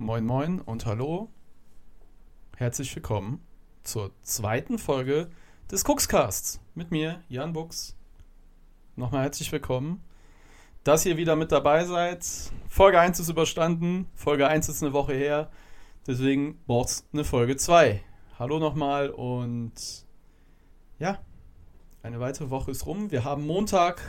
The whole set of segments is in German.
Moin Moin und Hallo. Herzlich willkommen zur zweiten Folge des Cookscasts mit mir, Jan Buchs. Nochmal herzlich willkommen. Dass ihr wieder mit dabei seid. Folge 1 ist überstanden. Folge 1 ist eine Woche her. Deswegen braucht es eine Folge 2. Hallo nochmal und ja, eine weitere Woche ist rum. Wir haben Montag,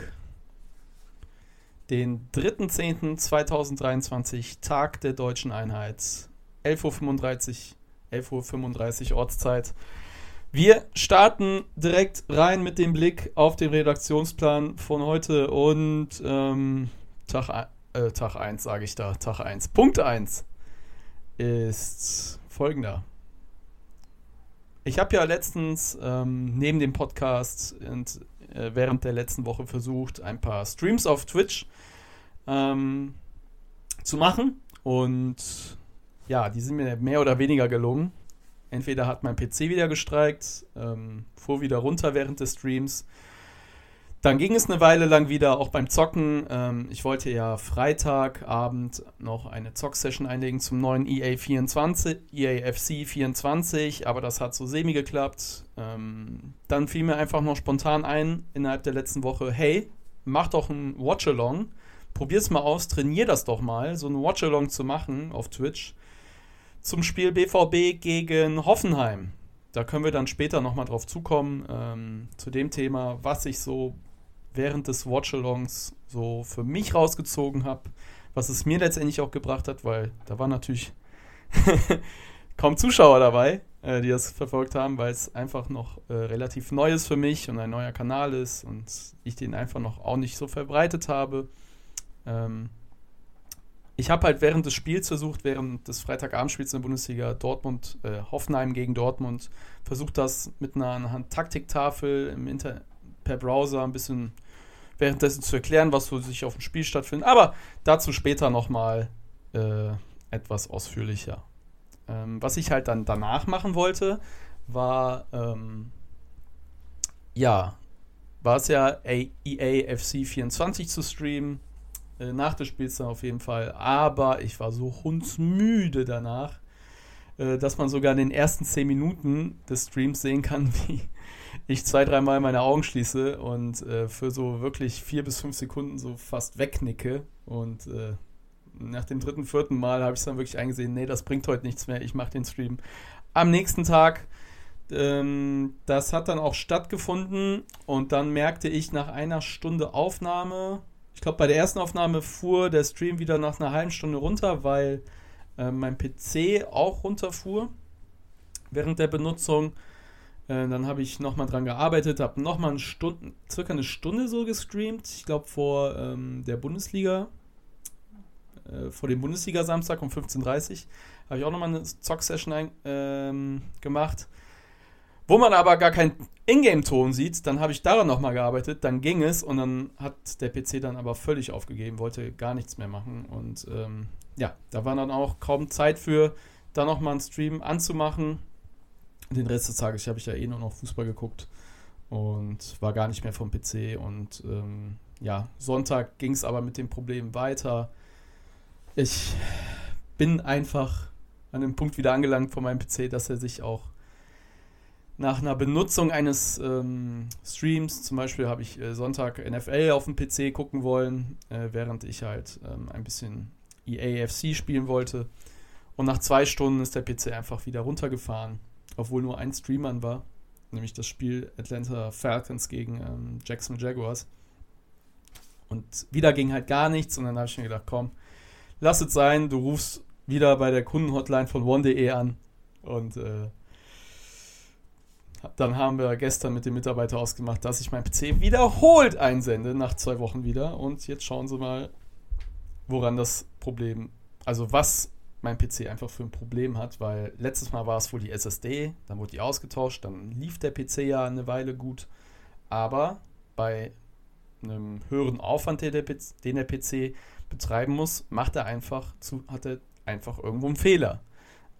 den 3.10.2023, Tag der deutschen Einheit. 11.35 Uhr, 11.35 Uhr Ortszeit. Wir starten direkt rein mit dem Blick auf den Redaktionsplan von heute und ähm, Tag, äh, Tag 1 sage ich da, Tag 1. Punkt 1 ist folgender. Ich habe ja letztens ähm, neben dem Podcast und äh, während der letzten Woche versucht, ein paar Streams auf Twitch ähm, zu machen. Und ja, die sind mir mehr oder weniger gelungen. Entweder hat mein PC wieder gestreikt, ähm, fuhr wieder runter während des Streams dann ging es eine Weile lang wieder, auch beim Zocken. Ähm, ich wollte ja Freitagabend noch eine Zock-Session einlegen zum neuen EA 24, EAFC 24, aber das hat so semi geklappt. Ähm, dann fiel mir einfach noch spontan ein, innerhalb der letzten Woche, hey, mach doch ein Watch-Along, probier's mal aus, trainier das doch mal, so ein Watch-Along zu machen auf Twitch zum Spiel BVB gegen Hoffenheim. Da können wir dann später nochmal drauf zukommen, ähm, zu dem Thema, was ich so während des Watchalongs so für mich rausgezogen habe, was es mir letztendlich auch gebracht hat, weil da waren natürlich kaum Zuschauer dabei, äh, die das verfolgt haben, weil es einfach noch äh, relativ neu ist für mich und ein neuer Kanal ist und ich den einfach noch auch nicht so verbreitet habe. Ähm, ich habe halt während des Spiels versucht, während des Freitagabendspiels in der Bundesliga Dortmund, äh, Hoffenheim gegen Dortmund, versucht das mit einer, einer Taktiktafel im Internet per Browser ein bisschen währenddessen zu erklären, was so sich auf dem Spiel stattfindet. Aber dazu später nochmal äh, etwas ausführlicher. Ähm, was ich halt dann danach machen wollte, war, ähm, ja, war es ja EA FC 24 zu streamen. Äh, nach des Spiels dann auf jeden Fall. Aber ich war so hundsmüde danach, äh, dass man sogar in den ersten 10 Minuten des Streams sehen kann, wie ich zwei, dreimal meine Augen schließe und äh, für so wirklich vier bis fünf Sekunden so fast wegnicke. Und äh, nach dem dritten, vierten Mal habe ich es dann wirklich eingesehen, nee, das bringt heute nichts mehr, ich mache den Stream. Am nächsten Tag, ähm, das hat dann auch stattgefunden und dann merkte ich nach einer Stunde Aufnahme, ich glaube bei der ersten Aufnahme fuhr der Stream wieder nach einer halben Stunde runter, weil äh, mein PC auch runterfuhr während der Benutzung. Äh, dann habe ich nochmal dran gearbeitet, habe nochmal eine Stunde, circa eine Stunde so gestreamt. Ich glaube vor ähm, der Bundesliga, äh, vor dem Bundesliga-Samstag um 15.30 Uhr, habe ich auch nochmal eine Zock-Session ähm, gemacht. Wo man aber gar keinen Ingame-Ton sieht, dann habe ich daran nochmal gearbeitet, dann ging es und dann hat der PC dann aber völlig aufgegeben, wollte gar nichts mehr machen. Und ähm, ja, da war dann auch kaum Zeit für, da nochmal einen Stream anzumachen den Rest des Tages habe ich ja eh nur noch Fußball geguckt und war gar nicht mehr vom PC. Und ähm, ja, Sonntag ging es aber mit dem Problem weiter. Ich bin einfach an dem Punkt wieder angelangt von meinem PC, dass er sich auch nach einer Benutzung eines ähm, Streams, zum Beispiel habe ich äh, Sonntag NFL auf dem PC gucken wollen, äh, während ich halt ähm, ein bisschen EAFC spielen wollte. Und nach zwei Stunden ist der PC einfach wieder runtergefahren obwohl nur ein Streamer war, nämlich das Spiel Atlanta Falcons gegen ähm, Jackson Jaguars. Und wieder ging halt gar nichts und dann habe ich mir gedacht, komm, lass es sein, du rufst wieder bei der Kundenhotline von one.de an und äh, dann haben wir gestern mit dem Mitarbeiter ausgemacht, dass ich mein PC wiederholt einsende, nach zwei Wochen wieder. Und jetzt schauen Sie mal, woran das Problem, also was mein PC einfach für ein Problem hat, weil letztes Mal war es wohl die SSD, dann wurde die ausgetauscht, dann lief der PC ja eine Weile gut, aber bei einem höheren Aufwand, den der, PC, betreiben muss, macht er einfach zu, hat er einfach irgendwo einen Fehler.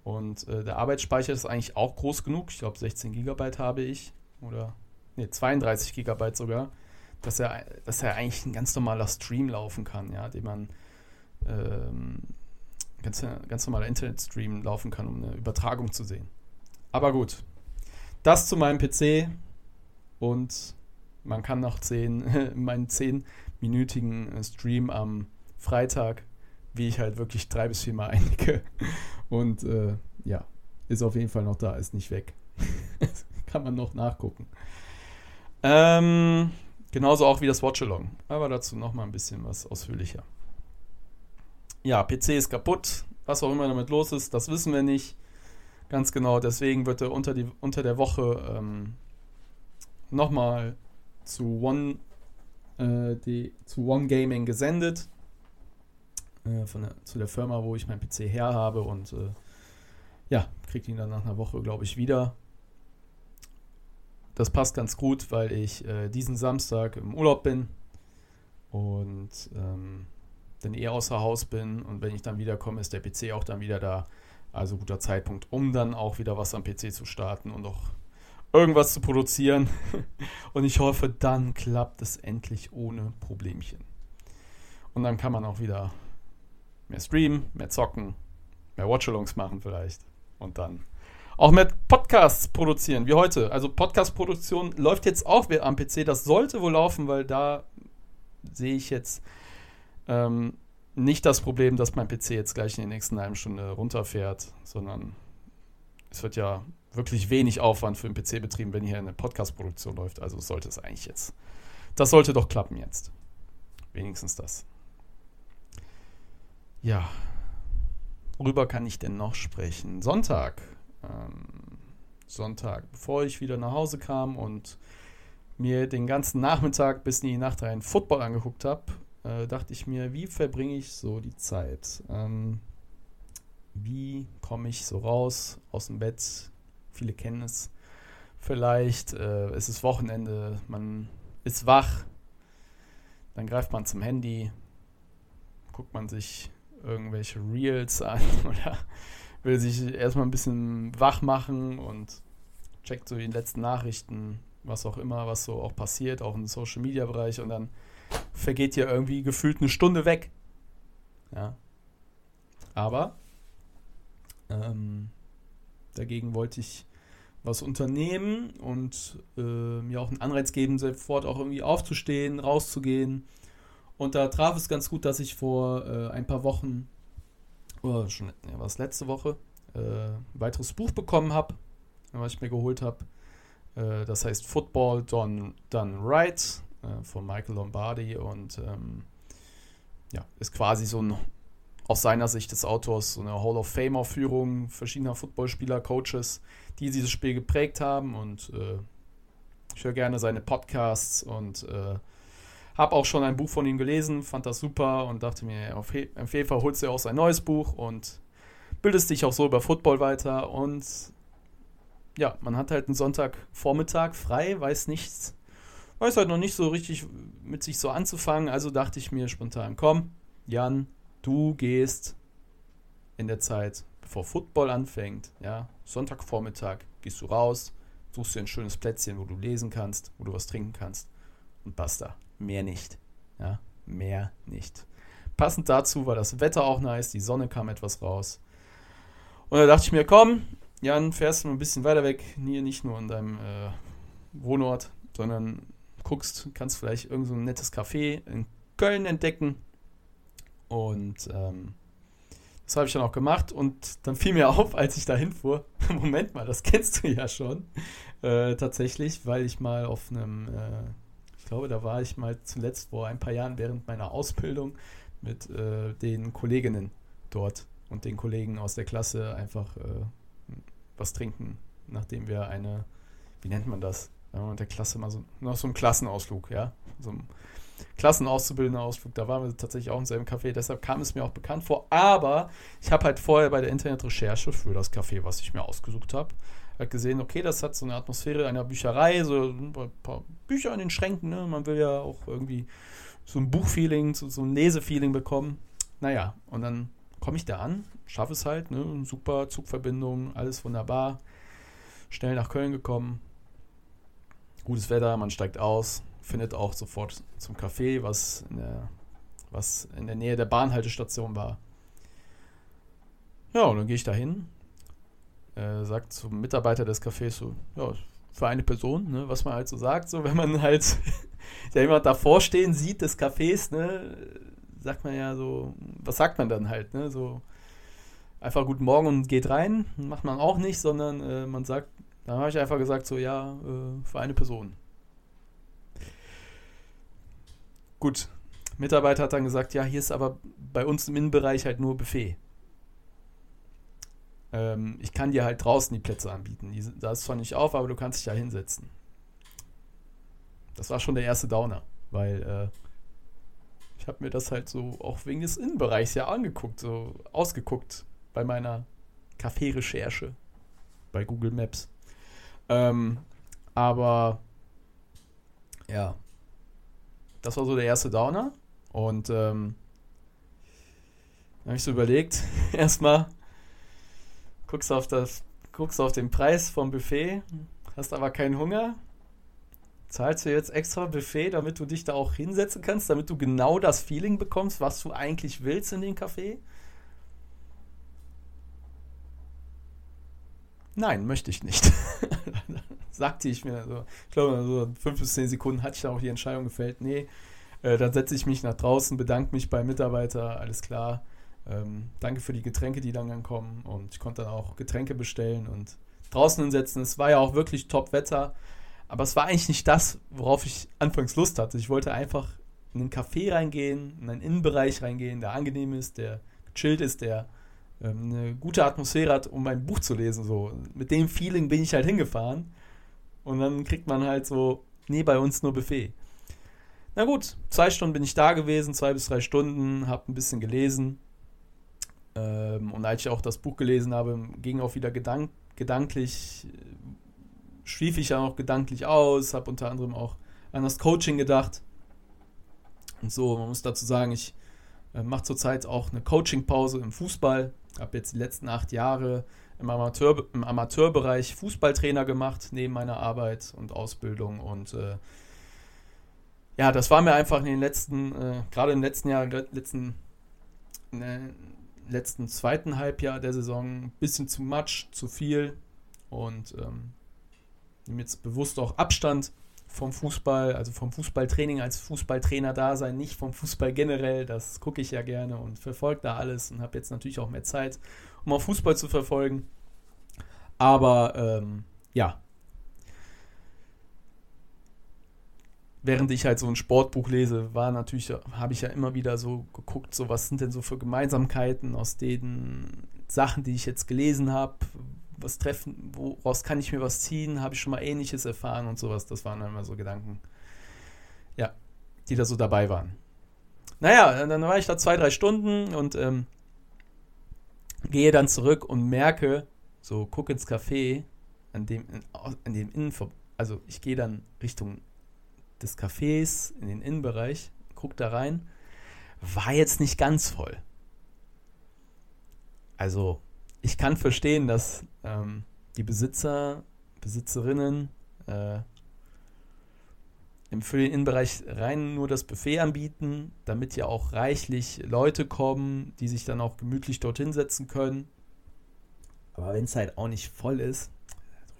Und äh, der Arbeitsspeicher ist eigentlich auch groß genug. Ich glaube, 16 GB habe ich. Oder ne, 32 GB sogar. Dass er, dass er eigentlich ein ganz normaler Stream laufen kann, ja, den man ähm, ganz, ganz normaler Internetstream laufen kann, um eine Übertragung zu sehen. Aber gut, das zu meinem PC und man kann noch sehen, meinen 10-minütigen Stream am Freitag, wie ich halt wirklich drei bis vier Mal einige. Und äh, ja, ist auf jeden Fall noch da, ist nicht weg. kann man noch nachgucken. Ähm, genauso auch wie das Watchalong. Aber dazu nochmal ein bisschen was ausführlicher. Ja, PC ist kaputt. Was auch immer damit los ist, das wissen wir nicht. Ganz genau, deswegen wird er unter, die, unter der Woche ähm, nochmal zu äh, zu One Gaming gesendet. Äh, von der, zu der Firma, wo ich meinen PC her habe. Und äh, ja, kriegt ihn dann nach einer Woche, glaube ich, wieder. Das passt ganz gut, weil ich äh, diesen Samstag im Urlaub bin und ähm, dann eh außer Haus bin. Und wenn ich dann wiederkomme, ist der PC auch dann wieder da. Also guter Zeitpunkt, um dann auch wieder was am PC zu starten und auch irgendwas zu produzieren. und ich hoffe, dann klappt es endlich ohne Problemchen. Und dann kann man auch wieder mehr streamen, mehr zocken, mehr Watchalongs machen vielleicht. Und dann auch mit Podcasts produzieren, wie heute. Also Podcast-Produktion läuft jetzt auch am PC. Das sollte wohl laufen, weil da sehe ich jetzt ähm, nicht das Problem, dass mein PC jetzt gleich in der nächsten halben Stunde runterfährt, sondern es wird ja wirklich wenig Aufwand für den PC betrieben, wenn hier eine Podcast-Produktion läuft. Also sollte es eigentlich jetzt. Das sollte doch klappen jetzt. Wenigstens das. Ja. Worüber kann ich denn noch sprechen? Sonntag ähm, Sonntag, bevor ich wieder nach Hause kam und mir den ganzen Nachmittag bis in die Nacht rein Football angeguckt habe, äh, dachte ich mir, wie verbringe ich so die Zeit? Ähm, wie komme ich so raus aus dem Bett? Viele kennen es. Vielleicht äh, es ist Wochenende, man ist wach, dann greift man zum Handy, guckt man sich irgendwelche Reels an oder will sich erstmal ein bisschen wach machen und checkt so die letzten Nachrichten, was auch immer, was so auch passiert, auch im Social Media Bereich und dann vergeht ja irgendwie gefühlt eine Stunde weg. Ja. Aber ähm, dagegen wollte ich was unternehmen und äh, mir auch einen Anreiz geben, sofort auch irgendwie aufzustehen, rauszugehen. Und da traf es ganz gut, dass ich vor äh, ein paar Wochen oder schon, ja, war es letzte Woche, äh, ein weiteres Buch bekommen habe, was ich mir geholt habe. Äh, das heißt Football Done, Done Right äh, von Michael Lombardi und ähm, ja, ist quasi so ein aus seiner Sicht des Autors so eine Hall of Fame-Aufführung verschiedener Footballspieler, Coaches, die dieses Spiel geprägt haben und äh, ich höre gerne seine Podcasts und äh, habe auch schon ein Buch von ihm gelesen, fand das super und dachte mir, auf jeden Fall holst du auch sein neues Buch und bildest dich auch so über Football weiter. Und ja, man hat halt einen Sonntagvormittag frei, weiß nichts, weiß halt noch nicht so richtig mit sich so anzufangen. Also dachte ich mir spontan, komm, Jan, du gehst in der Zeit, bevor Football anfängt, ja, Sonntagvormittag, gehst du raus, suchst dir ein schönes Plätzchen, wo du lesen kannst, wo du was trinken kannst und basta mehr nicht. Ja, mehr nicht. Passend dazu war das Wetter auch nice, die Sonne kam etwas raus. Und da dachte ich mir, komm, Jan, fährst du ein bisschen weiter weg, hier nicht nur in deinem äh, Wohnort, sondern guckst, kannst vielleicht irgend so ein nettes Café in Köln entdecken. Und ähm, das habe ich dann auch gemacht und dann fiel mir auf, als ich dahin fuhr, Moment mal, das kennst du ja schon, äh, tatsächlich, weil ich mal auf einem äh, glaube, da war ich mal zuletzt vor ein paar Jahren während meiner Ausbildung mit äh, den Kolleginnen dort und den Kollegen aus der Klasse einfach äh, was trinken, nachdem wir eine, wie nennt man das? Ja, und der Klasse mal so, noch so einen Klassenausflug, ja, so ein Klassenauszubildender Ausflug, da waren wir tatsächlich auch im selben Café, deshalb kam es mir auch bekannt vor, aber ich habe halt vorher bei der Internetrecherche für das Café, was ich mir ausgesucht habe, halt gesehen, okay, das hat so eine Atmosphäre einer Bücherei, so ein paar Bücher in den Schränken, ne? Man will ja auch irgendwie so ein Buchfeeling, so, so ein Lesefeeling bekommen. Naja, und dann komme ich da an, schaffe es halt, ne? Super Zugverbindung, alles wunderbar. Schnell nach Köln gekommen. Gutes Wetter, man steigt aus, findet auch sofort zum Café, was in der, was in der Nähe der Bahnhaltestation war. Ja, und dann gehe ich da hin, äh, sagt zum Mitarbeiter des Cafés so, ja, für eine Person, ne, was man halt so sagt, so wenn man halt jemand davor stehen sieht des Cafés, ne, sagt man ja so, was sagt man dann halt, ne, so einfach guten Morgen und geht rein, macht man auch nicht, sondern äh, man sagt, da habe ich einfach gesagt so, ja, äh, für eine Person. Gut, Mitarbeiter hat dann gesagt, ja, hier ist aber bei uns im Innenbereich halt nur Buffet. Ähm, ich kann dir halt draußen die Plätze anbieten. Die, da ist zwar nicht auf, aber du kannst dich da hinsetzen. Das war schon der erste Downer, weil äh, ich habe mir das halt so auch wegen des Innenbereichs ja angeguckt, so ausgeguckt bei meiner Kaffee-Recherche bei Google Maps. Ähm, aber ja, das war so der erste Downer. Und ähm, habe ich so überlegt, erstmal guckst auf das, guckst auf den Preis vom Buffet, hast aber keinen Hunger, zahlst du jetzt extra Buffet, damit du dich da auch hinsetzen kannst, damit du genau das Feeling bekommst, was du eigentlich willst in den Café? Nein, möchte ich nicht. Sagte ich mir so. Ich glaube, so fünf bis zehn Sekunden hatte ich da auch die Entscheidung gefällt. Nee, äh, dann setze ich mich nach draußen, bedanke mich beim Mitarbeiter, alles klar. Ähm, danke für die Getränke, die dann kommen. Und ich konnte dann auch Getränke bestellen und draußen hinsetzen. Es war ja auch wirklich Top-Wetter. Aber es war eigentlich nicht das, worauf ich anfangs Lust hatte. Ich wollte einfach in einen Café reingehen, in einen Innenbereich reingehen, der angenehm ist, der gechillt ist, der ähm, eine gute Atmosphäre hat, um mein Buch zu lesen. So. Mit dem Feeling bin ich halt hingefahren. Und dann kriegt man halt so, nee, bei uns nur Buffet. Na gut, zwei Stunden bin ich da gewesen, zwei bis drei Stunden, habe ein bisschen gelesen. Ähm, und als ich auch das Buch gelesen habe, ging auch wieder gedank gedanklich, schlief ich ja auch gedanklich aus, habe unter anderem auch an das Coaching gedacht. Und so, man muss dazu sagen, ich äh, mache zurzeit auch eine Coaching-Pause im Fußball. Habe jetzt die letzten acht Jahre im, Amateur, im Amateurbereich Fußballtrainer gemacht, neben meiner Arbeit und Ausbildung. Und äh, ja, das war mir einfach in den letzten, äh, gerade im letzten Jahr, letzten, ne, letzten zweiten Halbjahr der Saison ein bisschen zu much, zu viel und ähm, nehme jetzt bewusst auch Abstand vom Fußball, also vom Fußballtraining als Fußballtrainer da sein, nicht vom Fußball generell. Das gucke ich ja gerne und verfolge da alles und habe jetzt natürlich auch mehr Zeit, um auch Fußball zu verfolgen. Aber ähm, ja, während ich halt so ein Sportbuch lese, war natürlich, habe ich ja immer wieder so geguckt, so was sind denn so für Gemeinsamkeiten aus den Sachen, die ich jetzt gelesen habe, was treffen, woraus kann ich mir was ziehen, habe ich schon mal ähnliches erfahren und sowas. Das waren dann immer so Gedanken, ja, die da so dabei waren. Naja, dann war ich da zwei, drei Stunden und ähm, gehe dann zurück und merke, so guck ins Café, an dem, an dem Innen, also ich gehe dann Richtung des Cafés in den Innenbereich, guck da rein, war jetzt nicht ganz voll. Also, ich kann verstehen, dass ähm, die Besitzer, Besitzerinnen äh, für den Innenbereich rein nur das Buffet anbieten, damit ja auch reichlich Leute kommen, die sich dann auch gemütlich dorthin setzen können. Aber wenn es halt auch nicht voll ist,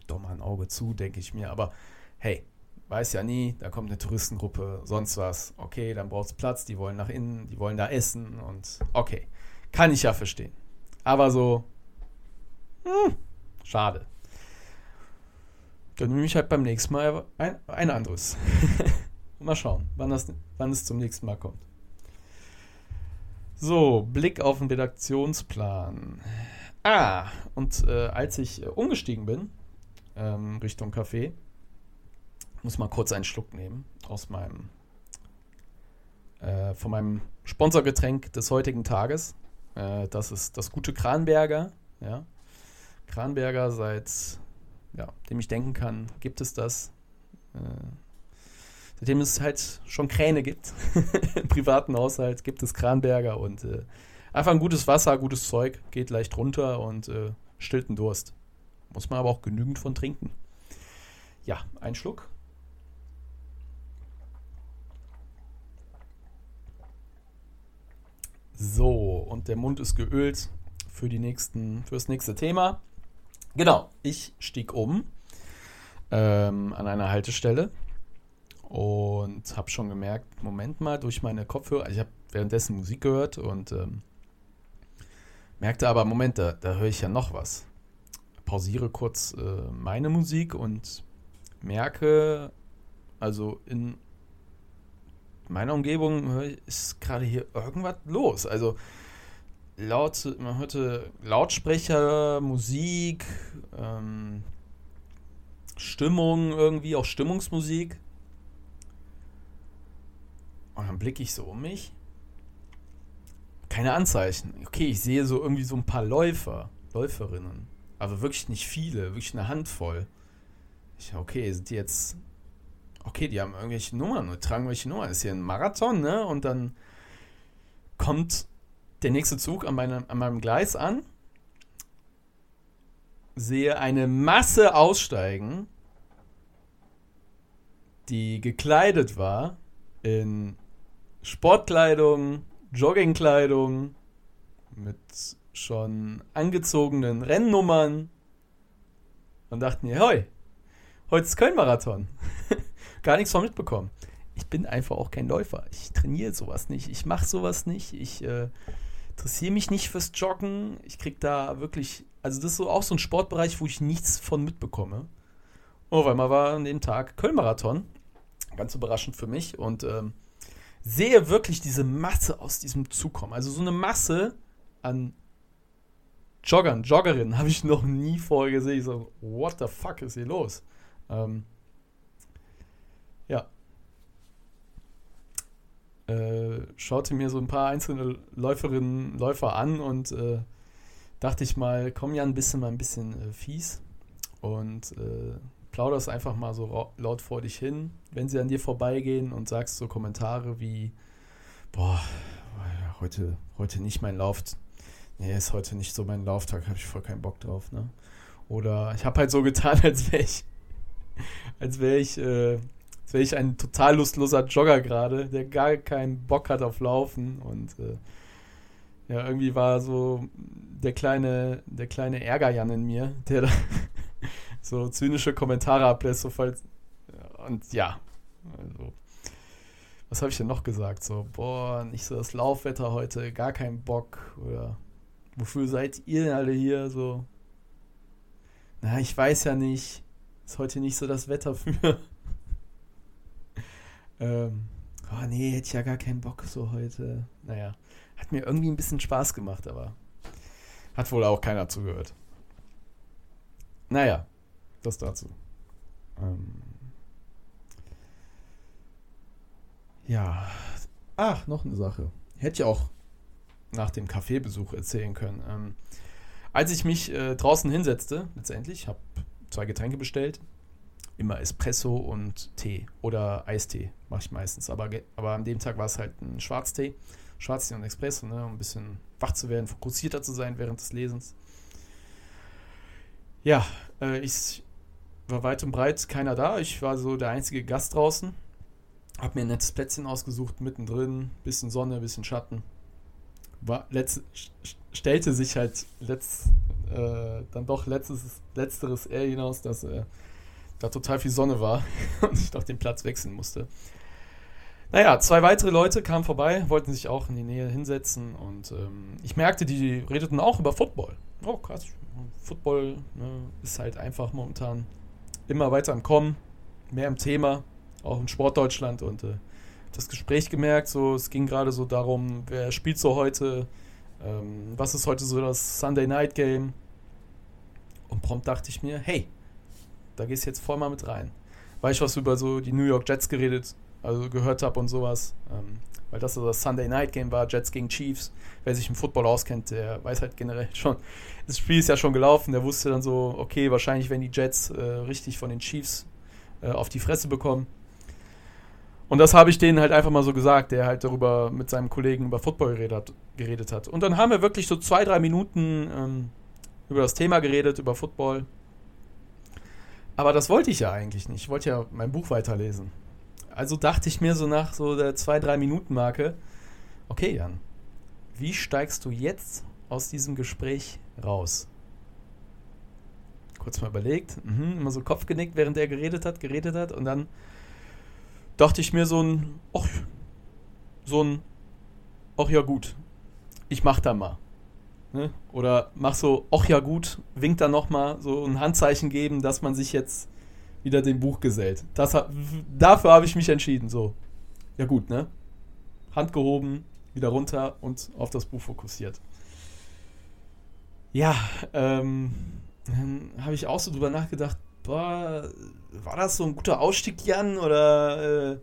doch mal ein Auge zu, denke ich mir. Aber hey, weiß ja nie, da kommt eine Touristengruppe, sonst was. Okay, dann braucht es Platz, die wollen nach innen, die wollen da essen und okay, kann ich ja verstehen. Aber so, hm, schade. Dann nehme ich halt beim nächsten Mal ein, ein anderes. mal schauen, wann, das, wann es zum nächsten Mal kommt. So, Blick auf den Redaktionsplan. Ah, und äh, als ich äh, umgestiegen bin, ähm, Richtung Café, muss mal kurz einen Schluck nehmen aus meinem äh, von meinem Sponsorgetränk des heutigen Tages. Äh, das ist das gute Kranberger. Ja. Kranberger seit ja, dem ich denken kann, gibt es das. Äh, seitdem es halt schon Kräne gibt im privaten Haushalt, gibt es Kranberger und äh, einfach ein gutes Wasser, gutes Zeug, geht leicht runter und äh, stillt den Durst. Muss man aber auch genügend von trinken. Ja, ein Schluck. So, und der Mund ist geölt für, die nächsten, für das nächste Thema. Genau, ich stieg um ähm, an einer Haltestelle und habe schon gemerkt, Moment mal, durch meine Kopfhörer, ich habe währenddessen Musik gehört und ähm, merkte aber, Moment, da, da höre ich ja noch was. Pausiere kurz äh, meine Musik und merke, also in meiner Umgebung ist gerade hier irgendwas los. Also laut, man hörte Lautsprecher, Musik, ähm, Stimmung irgendwie, auch Stimmungsmusik. Und dann blicke ich so um mich. Keine Anzeichen. Okay, ich sehe so irgendwie so ein paar Läufer, Läuferinnen. Aber wirklich nicht viele, wirklich eine Handvoll. Ich, okay, sind die jetzt. Okay, die haben irgendwelche Nummern oder tragen welche Nummern. ist hier ein Marathon, ne? Und dann kommt der nächste Zug an, meinem, an meinem Gleis an. Sehe eine Masse aussteigen, die gekleidet war in Sportkleidung, Joggingkleidung, mit schon angezogenen Rennnummern und dachten mir, hoi, heute ist Köln-Marathon. Gar nichts von mitbekommen. Ich bin einfach auch kein Läufer. Ich trainiere sowas nicht. Ich mache sowas nicht. Ich äh, interessiere mich nicht fürs Joggen. Ich krieg da wirklich, also das ist so auch so ein Sportbereich, wo ich nichts von mitbekomme. Oh, weil man war an dem Tag Köln-Marathon. Ganz überraschend für mich. Und ähm, sehe wirklich diese Masse aus diesem Zug kommen. Also so eine Masse an Joggern, Joggerinnen habe ich noch nie vorher gesehen. Ich so, what the fuck ist hier los? Ähm, ja. Äh, schaute mir so ein paar einzelne Läuferinnen, Läufer an und äh, dachte ich mal, komm ja ein bisschen mal ein bisschen äh, fies und äh, plauderst einfach mal so laut vor dich hin, wenn sie an dir vorbeigehen und sagst so Kommentare wie, boah, heute, heute nicht mein Lauf, nee, ist heute nicht so mein Lauftag, habe ich voll keinen Bock drauf, ne? Oder ich habe halt so getan, als wäre ich, als wäre ich, äh, als wäre ich ein total lustloser Jogger gerade, der gar keinen Bock hat auf Laufen und äh, ja, irgendwie war so der kleine, der kleine Ärgerjan in mir, der da so zynische Kommentare ablässt, so falls. Und ja, also. Was habe ich denn noch gesagt? So, boah, nicht so das Laufwetter heute, gar keinen Bock. Oder wofür seid ihr denn alle hier? So, na, ich weiß ja nicht. Ist heute nicht so das Wetter für. Ähm, oh nee, hätte ich ja gar keinen Bock so heute. Naja, hat mir irgendwie ein bisschen Spaß gemacht, aber hat wohl auch keiner zugehört. Naja, das dazu. Ähm ja. Ach, noch eine Sache. Hätte ich auch nach dem Kaffeebesuch erzählen können. Ähm, als ich mich äh, draußen hinsetzte, letztendlich, habe zwei Getränke bestellt. Immer Espresso und Tee oder Eistee mache ich meistens. Aber, aber an dem Tag war es halt ein Schwarztee. Schwarztee und Espresso, ne, um ein bisschen wach zu werden, fokussierter zu sein während des Lesens. Ja, äh, ich war weit und breit keiner da. Ich war so der einzige Gast draußen. Hab mir ein nettes Plätzchen ausgesucht, mittendrin, bisschen Sonne, bisschen Schatten. War, letzt, stellte sich halt letzt, äh, dann doch letztes, letzteres eher hinaus, dass äh, da total viel Sonne war und ich doch den Platz wechseln musste. Naja, zwei weitere Leute kamen vorbei, wollten sich auch in die Nähe hinsetzen und ähm, ich merkte, die redeten auch über Football. Oh, krass. Football ne, ist halt einfach momentan immer weiter am Kommen, mehr im Thema, auch in Sportdeutschland und äh, das Gespräch gemerkt, so es ging gerade so darum, wer spielt so heute, ähm, was ist heute so das Sunday Night Game und prompt dachte ich mir, hey, da gehst du jetzt voll mal mit rein. Weil ich was über so die New York Jets geredet, also gehört habe und sowas. Ähm, weil das so das Sunday Night Game war, Jets gegen Chiefs. Wer sich im Football auskennt, der weiß halt generell schon, das Spiel ist ja schon gelaufen, der wusste dann so, okay, wahrscheinlich werden die Jets äh, richtig von den Chiefs äh, auf die Fresse bekommen. Und das habe ich denen halt einfach mal so gesagt, der halt darüber mit seinem Kollegen über Football geredet hat. Geredet hat. Und dann haben wir wirklich so zwei, drei Minuten ähm, über das Thema geredet, über Football. Aber das wollte ich ja eigentlich nicht. Ich wollte ja mein Buch weiterlesen. Also dachte ich mir so nach so der 2-3 Minuten Marke, okay Jan, wie steigst du jetzt aus diesem Gespräch raus? Kurz mal überlegt, mhm, immer so Kopf genickt, während er geredet hat, geredet hat und dann dachte ich mir so ein, ach, so ein, ach ja gut, ich mach da mal. Ne? Oder mach so, ach ja gut, winkt dann nochmal, so ein Handzeichen geben, dass man sich jetzt wieder dem Buch gesellt. Das, dafür habe ich mich entschieden, so. Ja gut, ne? Hand gehoben, wieder runter und auf das Buch fokussiert. Ja, ähm, dann habe ich auch so drüber nachgedacht, boah, war das so ein guter Ausstieg, Jan? Oder äh,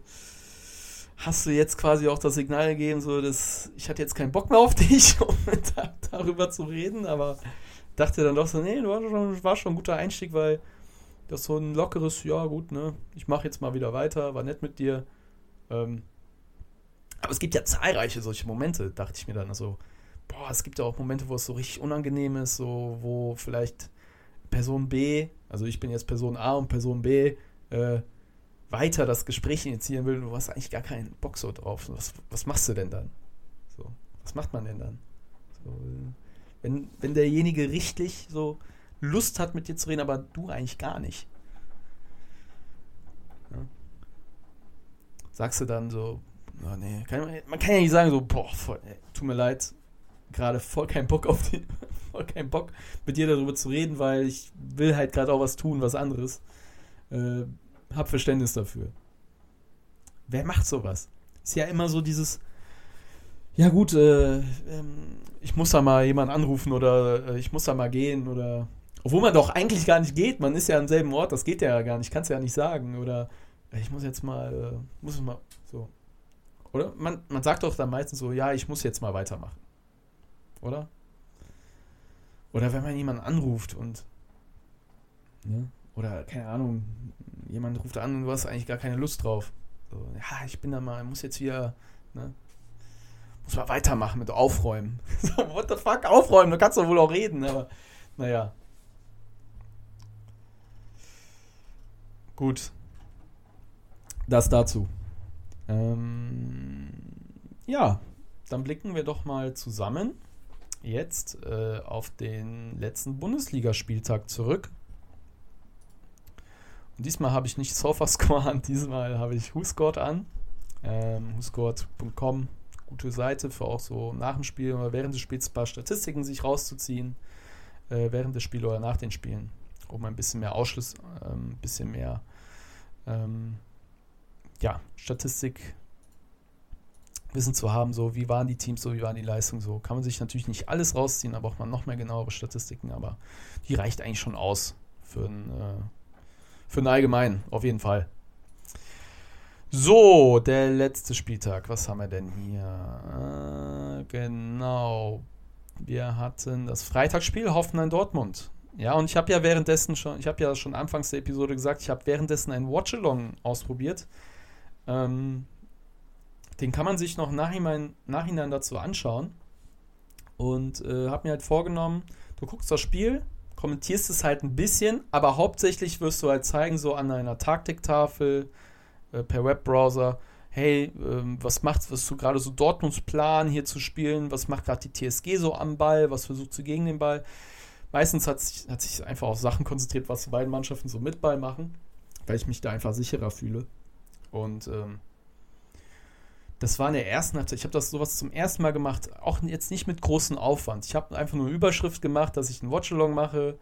hast du jetzt quasi auch das Signal gegeben, so dass ich hatte jetzt keinen Bock mehr auf dich, um da, darüber zu reden, aber dachte dann doch so, nee, war schon, war schon ein guter Einstieg, weil das so ein lockeres, ja gut, ne, ich mache jetzt mal wieder weiter, war nett mit dir. Ähm, aber es gibt ja zahlreiche solche Momente, dachte ich mir dann. Also, boah, es gibt ja auch Momente, wo es so richtig unangenehm ist, so, wo vielleicht Person B, also ich bin jetzt Person A und Person B, äh, weiter das Gespräch initiieren will du hast eigentlich gar keinen Bock so drauf. Was, was machst du denn dann? So, was macht man denn dann? So, wenn, wenn derjenige richtig so Lust hat, mit dir zu reden, aber du eigentlich gar nicht. Ja. Sagst du dann so, oh nee, kann, man kann ja nicht sagen so, boah, voll, ey, tut mir leid, gerade voll keinen Bock auf die, voll keinen Bock mit dir darüber zu reden, weil ich will halt gerade auch was tun, was anderes. Äh, hab Verständnis dafür. Wer macht sowas? Ist ja immer so dieses, ja gut, äh, ähm, ich muss da mal jemanden anrufen oder äh, ich muss da mal gehen oder obwohl man doch eigentlich gar nicht geht, man ist ja am selben Ort, das geht ja gar nicht, kannst ja nicht sagen oder äh, ich muss jetzt mal, äh, muss mal so. Oder? Man, man sagt doch dann meistens so, ja, ich muss jetzt mal weitermachen. Oder? Oder wenn man jemanden anruft und. Ne? Oder, keine Ahnung, jemand ruft an und du hast eigentlich gar keine Lust drauf. So, ja, ich bin da mal, muss jetzt wieder, ne? Muss mal weitermachen mit Aufräumen. so, what the fuck, aufräumen? Du kannst doch wohl auch reden, aber naja. Gut. Das dazu. Ähm, ja, dann blicken wir doch mal zusammen jetzt äh, auf den letzten Bundesligaspieltag zurück. Diesmal habe ich nicht SofaScore an, diesmal habe ich WhoScored an. Ähm, WhoScored.com, gute Seite für auch so nach dem Spiel oder während des Spiels ein paar Statistiken sich rauszuziehen, äh, während des Spiels oder nach den Spielen, um ein bisschen mehr Ausschluss, ein ähm, bisschen mehr ähm, ja, Statistik Wissen zu haben, so wie waren die Teams, so wie waren die Leistungen, so kann man sich natürlich nicht alles rausziehen, da braucht man noch mehr genauere Statistiken, aber die reicht eigentlich schon aus für ein äh, für den Allgemeinen, auf jeden Fall. So, der letzte Spieltag. Was haben wir denn hier? Äh, genau. Wir hatten das Freitagsspiel Hoffenheim-Dortmund. Ja, und ich habe ja währenddessen schon, ich habe ja schon anfangs der Episode gesagt, ich habe währenddessen ein Watchalong ausprobiert. Ähm, den kann man sich noch nachhinein, nachhinein dazu anschauen. Und äh, habe mir halt vorgenommen, du guckst das Spiel, kommentierst es halt ein bisschen, aber hauptsächlich wirst du halt zeigen, so an einer Taktiktafel äh, per Webbrowser, hey, ähm, was macht, was du gerade so Dortmunds Plan hier zu spielen, was macht gerade die TSG so am Ball, was versucht sie gegen den Ball. Meistens hat sich, hat sich einfach auf Sachen konzentriert, was die beiden Mannschaften so mit Ball machen, weil ich mich da einfach sicherer fühle. Und ähm, das war in der ersten Halbzeit. Ich habe das sowas zum ersten Mal gemacht, auch jetzt nicht mit großem Aufwand. Ich habe einfach nur eine Überschrift gemacht, dass ich einen Watchalong mache,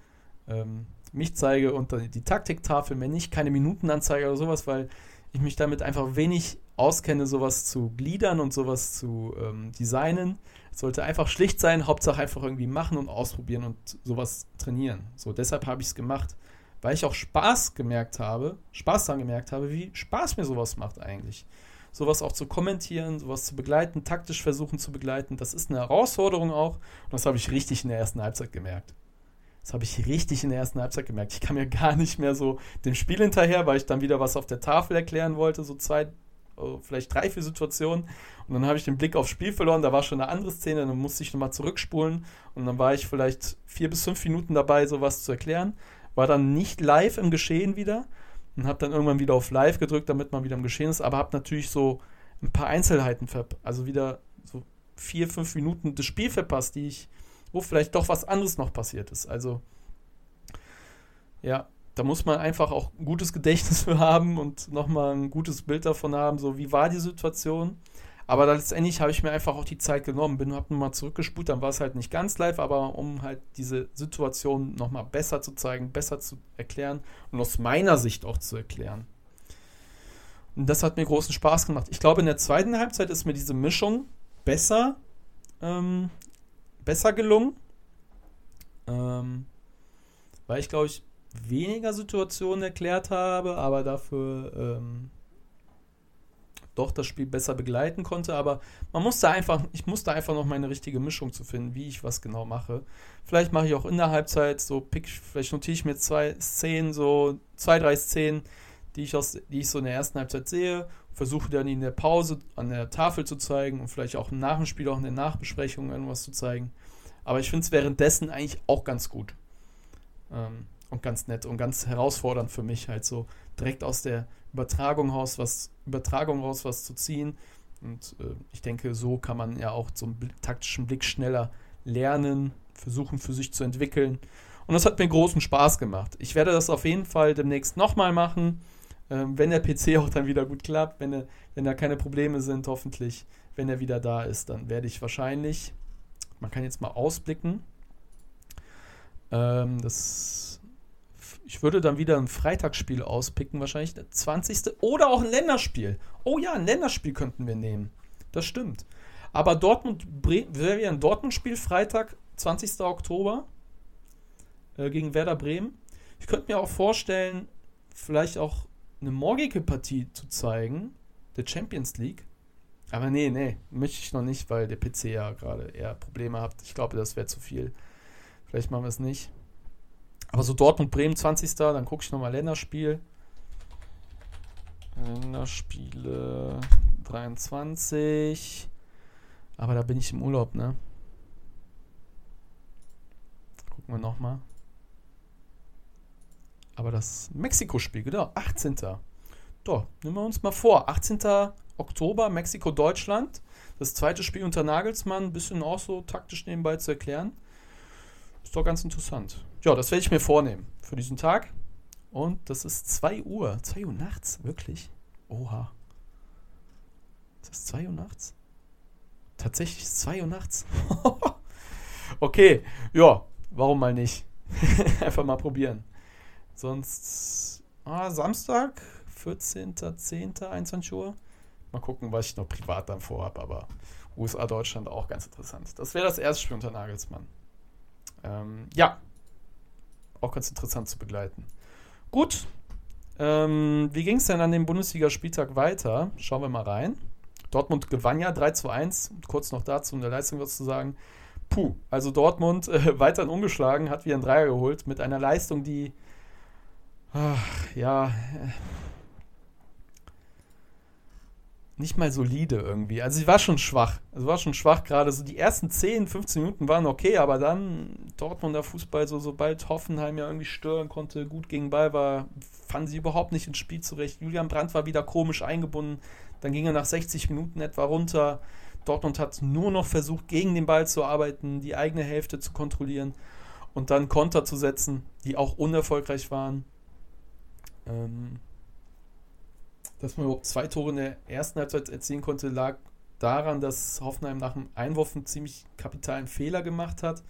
ähm, mich zeige und dann die Taktiktafel, mir nicht keine Minutenanzeige oder sowas, weil ich mich damit einfach wenig auskenne, sowas zu gliedern und sowas zu ähm, designen. Es sollte einfach schlicht sein, Hauptsache einfach irgendwie machen und ausprobieren und sowas trainieren. So, deshalb habe ich es gemacht, weil ich auch Spaß gemerkt habe, Spaß daran gemerkt habe, wie Spaß mir sowas macht eigentlich sowas auch zu kommentieren, sowas zu begleiten, taktisch versuchen zu begleiten. Das ist eine Herausforderung auch. Und das habe ich richtig in der ersten Halbzeit gemerkt. Das habe ich richtig in der ersten Halbzeit gemerkt. Ich kam mir gar nicht mehr so dem Spiel hinterher, weil ich dann wieder was auf der Tafel erklären wollte, so zwei, oh, vielleicht drei, vier Situationen. Und dann habe ich den Blick aufs Spiel verloren, da war schon eine andere Szene, dann musste ich nochmal zurückspulen. Und dann war ich vielleicht vier bis fünf Minuten dabei, sowas zu erklären. War dann nicht live im Geschehen wieder, und habe dann irgendwann wieder auf Live gedrückt, damit man wieder im Geschehen ist, aber habe natürlich so ein paar Einzelheiten verpasst, also wieder so vier, fünf Minuten das Spiel verpasst, die ich, wo vielleicht doch was anderes noch passiert ist. Also, ja, da muss man einfach auch ein gutes Gedächtnis für haben und nochmal ein gutes Bild davon haben, so wie war die Situation. Aber letztendlich habe ich mir einfach auch die Zeit genommen, bin, habe nochmal zurückgespult, dann war es halt nicht ganz live, aber um halt diese Situation nochmal besser zu zeigen, besser zu erklären und aus meiner Sicht auch zu erklären. Und das hat mir großen Spaß gemacht. Ich glaube, in der zweiten Halbzeit ist mir diese Mischung besser, ähm, besser gelungen. Ähm, weil ich, glaube ich, weniger Situationen erklärt habe, aber dafür ähm, doch das Spiel besser begleiten konnte. Aber man musste einfach, ich musste einfach noch meine richtige Mischung zu finden, wie ich was genau mache. Vielleicht mache ich auch in der Halbzeit so, pick, vielleicht notiere ich mir zwei Szenen, so zwei, drei Szenen, die ich, aus, die ich so in der ersten Halbzeit sehe, versuche dann in der Pause an der Tafel zu zeigen und vielleicht auch nach dem Spiel, auch in der Nachbesprechung irgendwas zu zeigen. Aber ich finde es währenddessen eigentlich auch ganz gut. Ähm, und ganz nett und ganz herausfordernd für mich, halt so direkt aus der Übertragung raus was, Übertragung raus was zu ziehen. Und äh, ich denke, so kann man ja auch zum taktischen Blick schneller lernen, versuchen für sich zu entwickeln. Und das hat mir großen Spaß gemacht. Ich werde das auf jeden Fall demnächst nochmal machen, ähm, wenn der PC auch dann wieder gut klappt, wenn, er, wenn da keine Probleme sind, hoffentlich. Wenn er wieder da ist, dann werde ich wahrscheinlich, man kann jetzt mal ausblicken, ähm, das ich würde dann wieder ein Freitagsspiel auspicken, wahrscheinlich der 20. Oder auch ein Länderspiel. Oh ja, ein Länderspiel könnten wir nehmen. Das stimmt. Aber Dortmund wäre ein Dortmund-Spiel Freitag, 20. Oktober äh, gegen Werder Bremen. Ich könnte mir auch vorstellen, vielleicht auch eine morgige Partie zu zeigen, der Champions League. Aber nee, nee, möchte ich noch nicht, weil der PC ja gerade eher Probleme hat. Ich glaube, das wäre zu viel. Vielleicht machen wir es nicht. Aber so Dortmund-Bremen 20. Dann gucke ich nochmal Länderspiel. Länderspiele 23. Aber da bin ich im Urlaub, ne? Gucken wir nochmal. Aber das Mexiko-Spiel, genau, 18. Doch, nehmen wir uns mal vor. 18. Oktober, Mexiko-Deutschland. Das zweite Spiel unter Nagelsmann. Ein bisschen auch so taktisch nebenbei zu erklären. Ist doch ganz interessant. Ja, das werde ich mir vornehmen für diesen Tag. Und das ist 2 Uhr. 2 Uhr nachts, wirklich? Oha. Ist das 2 Uhr nachts? Tatsächlich ist 2 Uhr nachts. okay, ja, warum mal nicht? Einfach mal probieren. Sonst ah, Samstag, 14.10., 21 Uhr. Mal gucken, was ich noch privat dann vorhabe, aber USA, Deutschland auch ganz interessant. Das wäre das erste Spiel unter Nagelsmann. Ähm, ja, auch ganz interessant zu begleiten. Gut, ähm, wie ging es denn an dem Bundesligaspieltag weiter? Schauen wir mal rein. Dortmund gewann ja 3 zu 1. Kurz noch dazu, um der Leistung was zu sagen. Puh, also Dortmund äh, weiterhin ungeschlagen, hat wieder einen Dreier geholt mit einer Leistung, die, ach, ja, äh, nicht mal solide irgendwie. Also sie war schon schwach. Also war schon schwach gerade. So die ersten 10, 15 Minuten waren okay, aber dann Dortmunder Fußball, so sobald Hoffenheim ja irgendwie stören konnte, gut gegen Ball war, fanden sie überhaupt nicht ins Spiel zurecht. Julian Brandt war wieder komisch eingebunden. Dann ging er nach 60 Minuten etwa runter. Dortmund hat nur noch versucht, gegen den Ball zu arbeiten, die eigene Hälfte zu kontrollieren und dann Konter zu setzen, die auch unerfolgreich waren. Ähm, dass man überhaupt zwei Tore in der ersten Halbzeit erzielen konnte, lag daran, dass Hoffenheim nach dem Einwurf einen ziemlich kapitalen Fehler gemacht hat.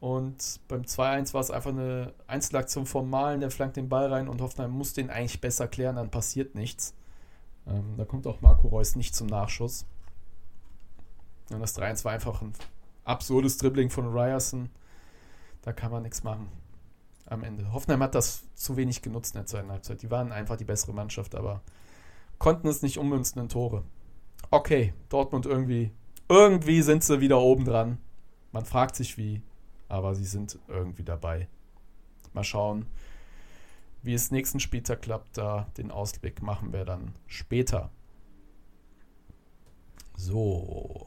Und beim 2-1 war es einfach eine Einzelaktion vom Malen, der flankt den Ball rein und Hoffenheim muss den eigentlich besser klären, dann passiert nichts. Ähm, da kommt auch Marco Reus nicht zum Nachschuss. Und das 3-1 war einfach ein absurdes Dribbling von Ryerson. Da kann man nichts machen am Ende. Hoffenheim hat das zu wenig genutzt in der zweiten Halbzeit. Die waren einfach die bessere Mannschaft, aber konnten es nicht ummünzen in Tore. Okay, Dortmund irgendwie, irgendwie sind sie wieder oben dran. Man fragt sich wie, aber sie sind irgendwie dabei. Mal schauen, wie es nächsten Spieltag klappt. Da den Ausblick machen wir dann später. So.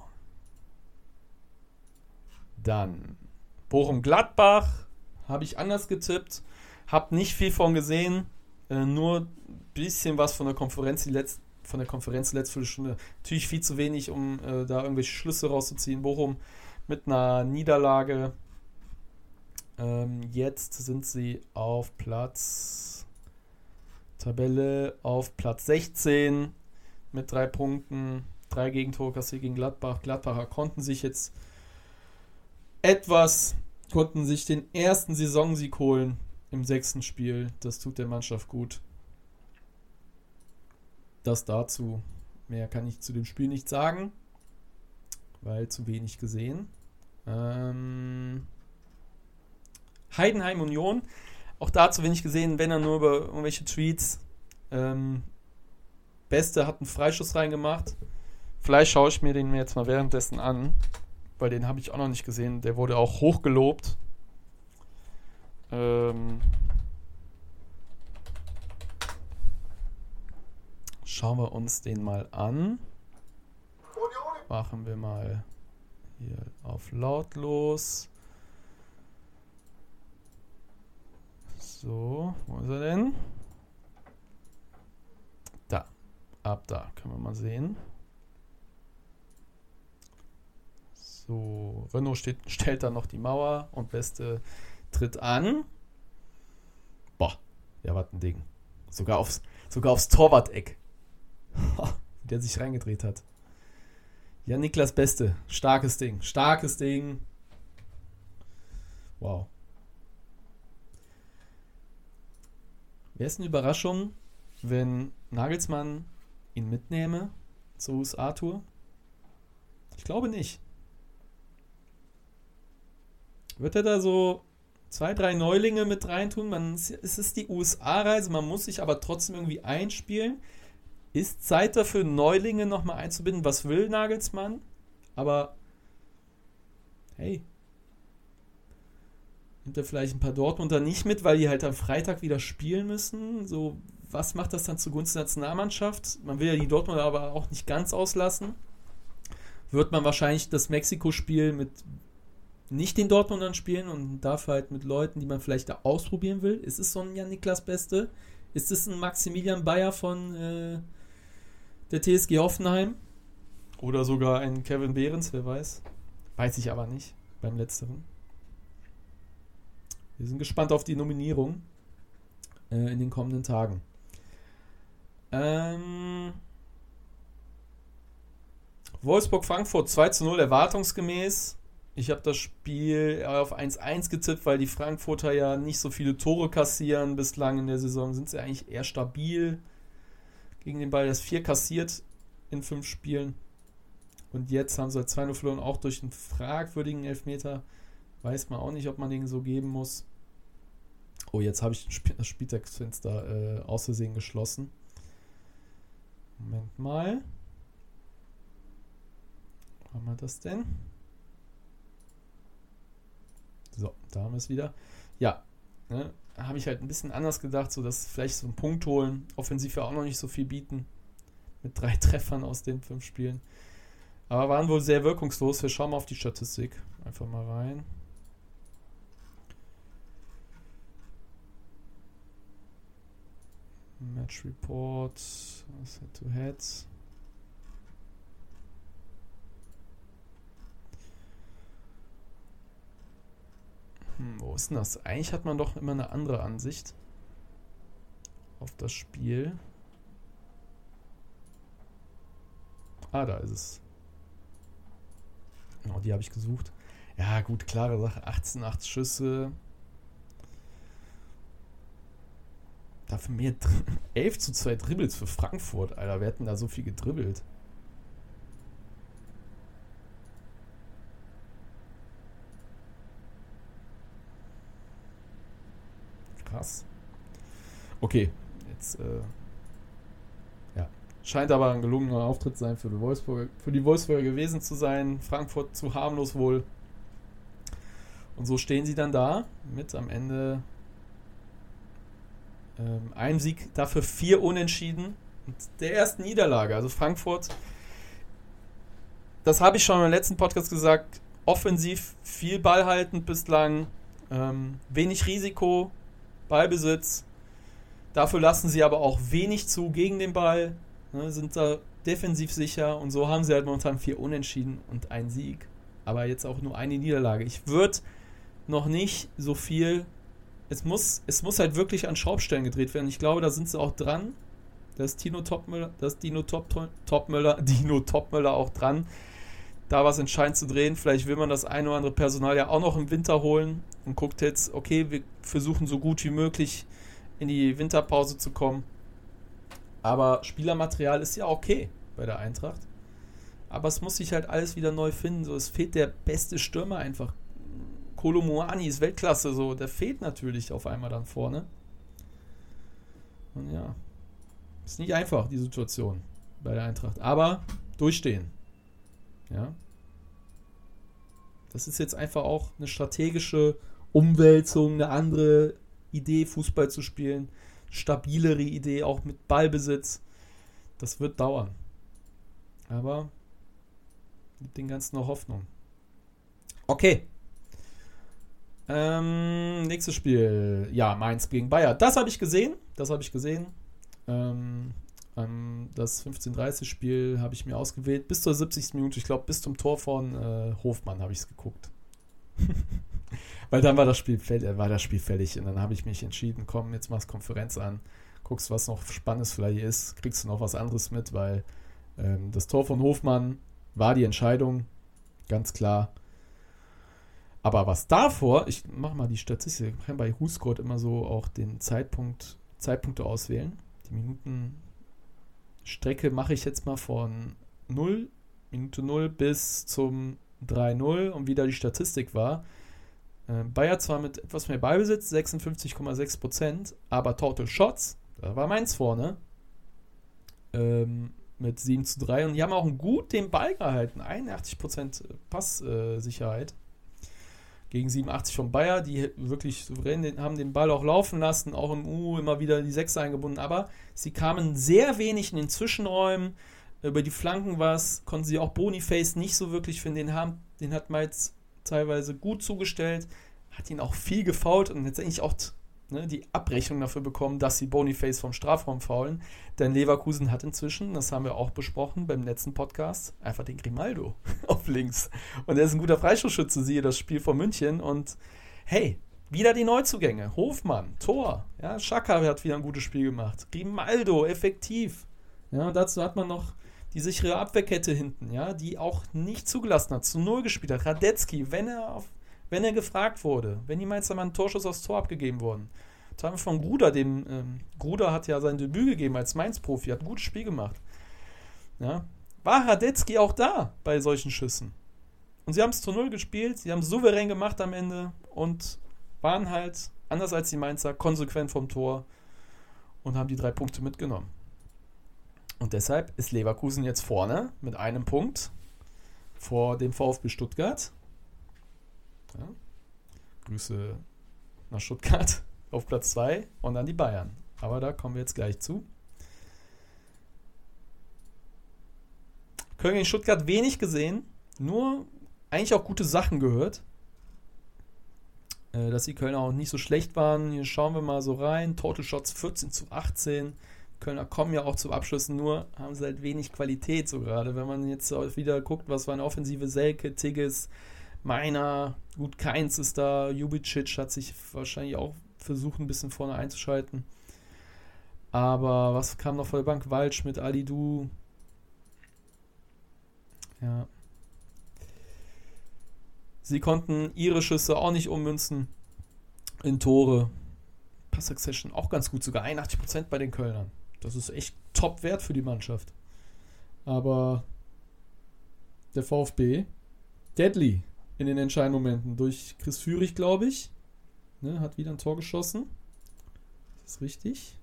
Dann Bochum-Gladbach habe ich anders getippt. Habe nicht viel von gesehen. Äh, nur ein bisschen was von der Konferenz, die letzte, von der Konferenz letzte Stunde. Natürlich viel zu wenig, um äh, da irgendwelche Schlüsse rauszuziehen. Bochum mit einer Niederlage. Ähm, jetzt sind sie auf Platz Tabelle auf Platz 16 mit drei Punkten, drei Gegentore kassiert gegen Gladbach. Gladbacher konnten sich jetzt etwas, konnten sich den ersten Saisonsieg holen im sechsten Spiel. Das tut der Mannschaft gut. Das dazu. Mehr kann ich zu dem Spiel nicht sagen, weil zu wenig gesehen. Ähm Heidenheim Union, auch dazu wenig gesehen, wenn er nur über irgendwelche Tweets. Ähm Beste hat einen Freischuss reingemacht. Vielleicht schaue ich mir den jetzt mal währenddessen an, weil den habe ich auch noch nicht gesehen. Der wurde auch hochgelobt. Ähm Schauen wir uns den mal an. Machen wir mal hier auf lautlos. So, wo ist er denn? Da. Ab da, können wir mal sehen. So, Renault steht, stellt da noch die Mauer und Beste tritt an. Boah, ja, was ein Ding. Sogar aufs, sogar aufs Torwart-Eck. der sich reingedreht hat. Ja, Niklas Beste. Starkes Ding. Starkes Ding. Wow. Wäre es eine Überraschung, wenn Nagelsmann ihn mitnehme zur USA-Tour? Ich glaube nicht. Wird er da so zwei, drei Neulinge mit reintun? Man, es ist die USA-Reise, man muss sich aber trotzdem irgendwie einspielen. Ist Zeit dafür, Neulinge nochmal einzubinden? Was will Nagelsmann? Aber hey, nimmt er vielleicht ein paar Dortmunder nicht mit, weil die halt am Freitag wieder spielen müssen? So, was macht das dann zugunsten der Nationalmannschaft? Man will ja die Dortmunder aber auch nicht ganz auslassen. Wird man wahrscheinlich das Mexiko-Spiel mit nicht den Dortmundern spielen und darf halt mit Leuten, die man vielleicht da ausprobieren will? Ist es so ein Jan Niklas Beste? Ist es ein Maximilian Bayer von äh, der TSG Hoffenheim. Oder sogar ein Kevin Behrens, wer weiß. Weiß ich aber nicht beim letzteren. Wir sind gespannt auf die Nominierung äh, in den kommenden Tagen. Ähm, Wolfsburg-Frankfurt 2 zu 0 erwartungsgemäß. Ich habe das Spiel auf 1-1 getippt, weil die Frankfurter ja nicht so viele Tore kassieren bislang in der Saison. Sind sie eigentlich eher stabil gegen den Ball. Das 4 kassiert in 5 Spielen. Und jetzt haben sie halt 2-0 verloren, auch durch einen fragwürdigen Elfmeter. Weiß man auch nicht, ob man den so geben muss. Oh, jetzt habe ich das Spieltagsfenster äh, aus Versehen geschlossen. Moment mal. Wo haben wir das denn? So, da haben wir es wieder. Ja, ne, habe ich halt ein bisschen anders gedacht, so dass vielleicht so einen Punkt holen, offensiv ja auch noch nicht so viel bieten. Mit drei Treffern aus den fünf Spielen. Aber waren wohl sehr wirkungslos. Wir schauen mal auf die Statistik. Einfach mal rein. Match Report. Head to Heads. Hm, wo ist denn das? Eigentlich hat man doch immer eine andere Ansicht auf das Spiel. Ah, da ist es. Genau, die habe ich gesucht. Ja, gut, klare Sache. 18, 8 Schüsse. Dafür mehr 11 zu 2 Dribbles für Frankfurt, Alter. Wir hätten da so viel gedribbelt. Krass. Okay, jetzt äh, ja. scheint aber ein gelungener Auftritt sein für die Wolfsburger, für die Wolfsburger gewesen zu sein. Frankfurt zu harmlos wohl. Und so stehen sie dann da mit am Ende ähm, einem Sieg, dafür vier Unentschieden und der ersten Niederlage. Also Frankfurt, das habe ich schon im letzten Podcast gesagt, offensiv viel ballhaltend bislang, ähm, wenig Risiko, Ballbesitz. Dafür lassen sie aber auch wenig zu gegen den Ball, ne, sind da defensiv sicher und so haben sie halt momentan vier Unentschieden und einen Sieg. aber jetzt auch nur eine Niederlage. Ich würde noch nicht so viel. Es muss, es muss halt wirklich an Schraubstellen gedreht werden. Ich glaube, da sind sie auch dran. Da ist Tino Topmüller, das Dino Top, Topmüller, Dino Topmüller auch dran, da was entscheidend zu drehen. Vielleicht will man das ein oder andere Personal ja auch noch im Winter holen und guckt jetzt, okay, wir versuchen so gut wie möglich in die Winterpause zu kommen. Aber Spielermaterial ist ja okay bei der Eintracht. Aber es muss sich halt alles wieder neu finden. So, es fehlt der beste Stürmer einfach. Kolomoani ist Weltklasse, so. Der fehlt natürlich auf einmal dann vorne. Und ja, ist nicht einfach, die Situation bei der Eintracht. Aber durchstehen. Ja. Das ist jetzt einfach auch eine strategische Umwälzung, eine andere Idee, Fußball zu spielen. Stabilere Idee, auch mit Ballbesitz. Das wird dauern. Aber mit den ganzen noch Hoffnung. Okay. Ähm, nächstes Spiel. Ja, Mainz gegen Bayer. Das habe ich gesehen. Das habe ich gesehen. Ähm, das 15:30-Spiel habe ich mir ausgewählt. Bis zur 70. Minute, ich glaube, bis zum Tor von äh, Hofmann habe ich es geguckt. Weil dann war das Spiel fertig, war das Spiel fertig und dann habe ich mich entschieden, komm, jetzt machst Konferenz an, guckst, was noch Spannendes vielleicht ist, kriegst du noch was anderes mit, weil ähm, das Tor von Hofmann war die Entscheidung, ganz klar. Aber was davor, ich mache mal die Statistik, ich kann bei WhoScored immer so auch den Zeitpunkt, Zeitpunkte auswählen. Die Minutenstrecke mache ich jetzt mal von 0, Minute 0 bis zum 3-0 und wie da die Statistik war. Äh, Bayer zwar mit etwas mehr Ballbesitz, 56,6%, aber Total Shots, da war Mainz vorne. Ähm, mit 7 zu 3 und die haben auch gut den Ball gehalten. 81% Passsicherheit äh, gegen 87 von Bayer, die wirklich souverän haben den Ball auch laufen lassen, auch im U immer wieder die 6 eingebunden, aber sie kamen sehr wenig in den Zwischenräumen. Über die Flanken was, konnten sie auch Boniface nicht so wirklich finden. Den, haben, den hat Mainz teilweise gut zugestellt, hat ihn auch viel gefault und letztendlich auch ne, die Abrechnung dafür bekommen, dass sie Boniface vom Strafraum faulen. Denn Leverkusen hat inzwischen, das haben wir auch besprochen beim letzten Podcast, einfach den Grimaldo auf links. Und er ist ein guter Freischussschütze, siehe das Spiel von München. Und hey, wieder die Neuzugänge. Hofmann, Tor. Ja, Schaka hat wieder ein gutes Spiel gemacht. Grimaldo, effektiv. Ja, dazu hat man noch die sichere Abwehrkette hinten, ja, die auch nicht zugelassen hat, zu Null gespielt hat. Radetzky, wenn er auf wenn er gefragt wurde, wenn die Mainzer mal einen Torschuss aufs Tor abgegeben wurden. Das haben von Gruder, dem ähm, Gruder hat ja sein Debüt gegeben als Mainz-Profi, hat ein gutes Spiel gemacht. Ja. War Radetzky auch da bei solchen Schüssen? Und sie haben es zu Null gespielt, sie haben es souverän gemacht am Ende und waren halt, anders als die Mainzer, konsequent vom Tor und haben die drei Punkte mitgenommen. Und deshalb ist Leverkusen jetzt vorne mit einem Punkt vor dem VfB Stuttgart ja. Grüße nach Stuttgart auf Platz 2 und dann die Bayern. Aber da kommen wir jetzt gleich zu. Köln gegen Stuttgart wenig gesehen, nur eigentlich auch gute Sachen gehört. Äh, dass die Kölner auch nicht so schlecht waren. Hier schauen wir mal so rein. Total Shots 14 zu 18. Kölner kommen ja auch zu Abschlüssen, nur haben sie halt wenig Qualität so gerade. Wenn man jetzt wieder guckt, was war eine Offensive Selke, Tigges, Meiner, gut, Keins ist da, Jubicic hat sich wahrscheinlich auch versucht, ein bisschen vorne einzuschalten. Aber was kam noch vor der Bank? Walsch mit Alidu. Ja. Sie konnten ihre Schüsse auch nicht ummünzen in Tore. Pass Succession auch ganz gut, sogar 81% bei den Kölnern. Das ist echt Top-Wert für die Mannschaft. Aber der VfB, deadly in den entscheidenden Momenten. Durch Chris Führig, glaube ich. Ne, hat wieder ein Tor geschossen. Ist das richtig?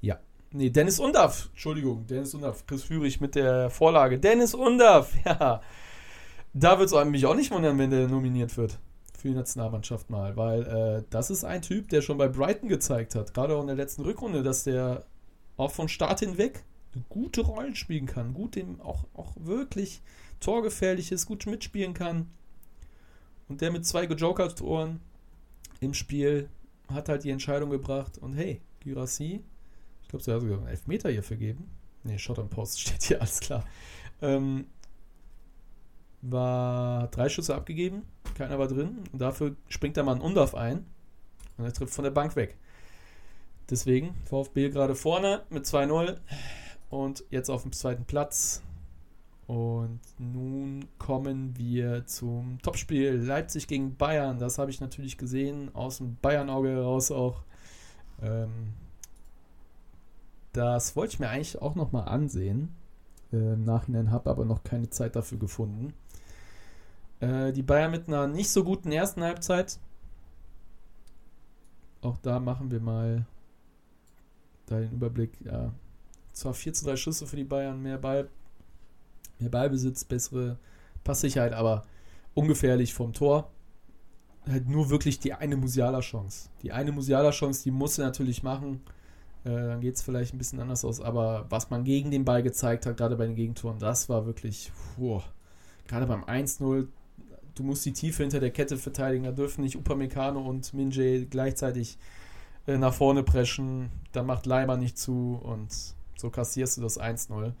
Ja. Nee, Dennis Undaff. Entschuldigung, Dennis Undaff. Chris Führig mit der Vorlage. Dennis Undaff, ja. Da wird es mich auch nicht wundern, wenn der nominiert wird für die Nationalmannschaft mal, weil äh, das ist ein Typ, der schon bei Brighton gezeigt hat, gerade auch in der letzten Rückrunde, dass der auch von Start hinweg gute Rollen spielen kann, gut dem auch, auch wirklich torgefährlich ist, gut mitspielen kann. Und der mit zwei Joker-Toren im Spiel hat halt die Entscheidung gebracht. Und hey, Girassi, ich glaube, sie hat sogar einen Elfmeter hier vergeben. Ne, Shot on Post steht hier, alles klar. Ähm, war drei Schüsse abgegeben, keiner war drin. Und dafür springt da mal ein Undorf ein und er trifft von der Bank weg. Deswegen VfB gerade vorne mit 2-0 und jetzt auf dem zweiten Platz. Und nun kommen wir zum Topspiel Leipzig gegen Bayern. Das habe ich natürlich gesehen, aus dem Bayern-Auge heraus auch. Ähm, das wollte ich mir eigentlich auch nochmal ansehen. Äh, Im Nachhinein habe aber noch keine Zeit dafür gefunden. Äh, die Bayern mit einer nicht so guten ersten Halbzeit. Auch da machen wir mal da den Überblick. Ja, zwar 4 zu 3 Schüsse für die Bayern, mehr, Ball, mehr Ballbesitz, bessere Passsicherheit, aber ungefährlich vom Tor. Halt nur wirklich die eine Musiala-Chance. Die eine Musiala-Chance, die muss er natürlich machen. Äh, dann geht es vielleicht ein bisschen anders aus. Aber was man gegen den Ball gezeigt hat, gerade bei den Gegentoren, das war wirklich, gerade beim 1-0, du musst die Tiefe hinter der Kette verteidigen. Da dürfen nicht Upamecano und Minje gleichzeitig nach vorne preschen. Da macht Leimer nicht zu und so kassierst du das 1-0.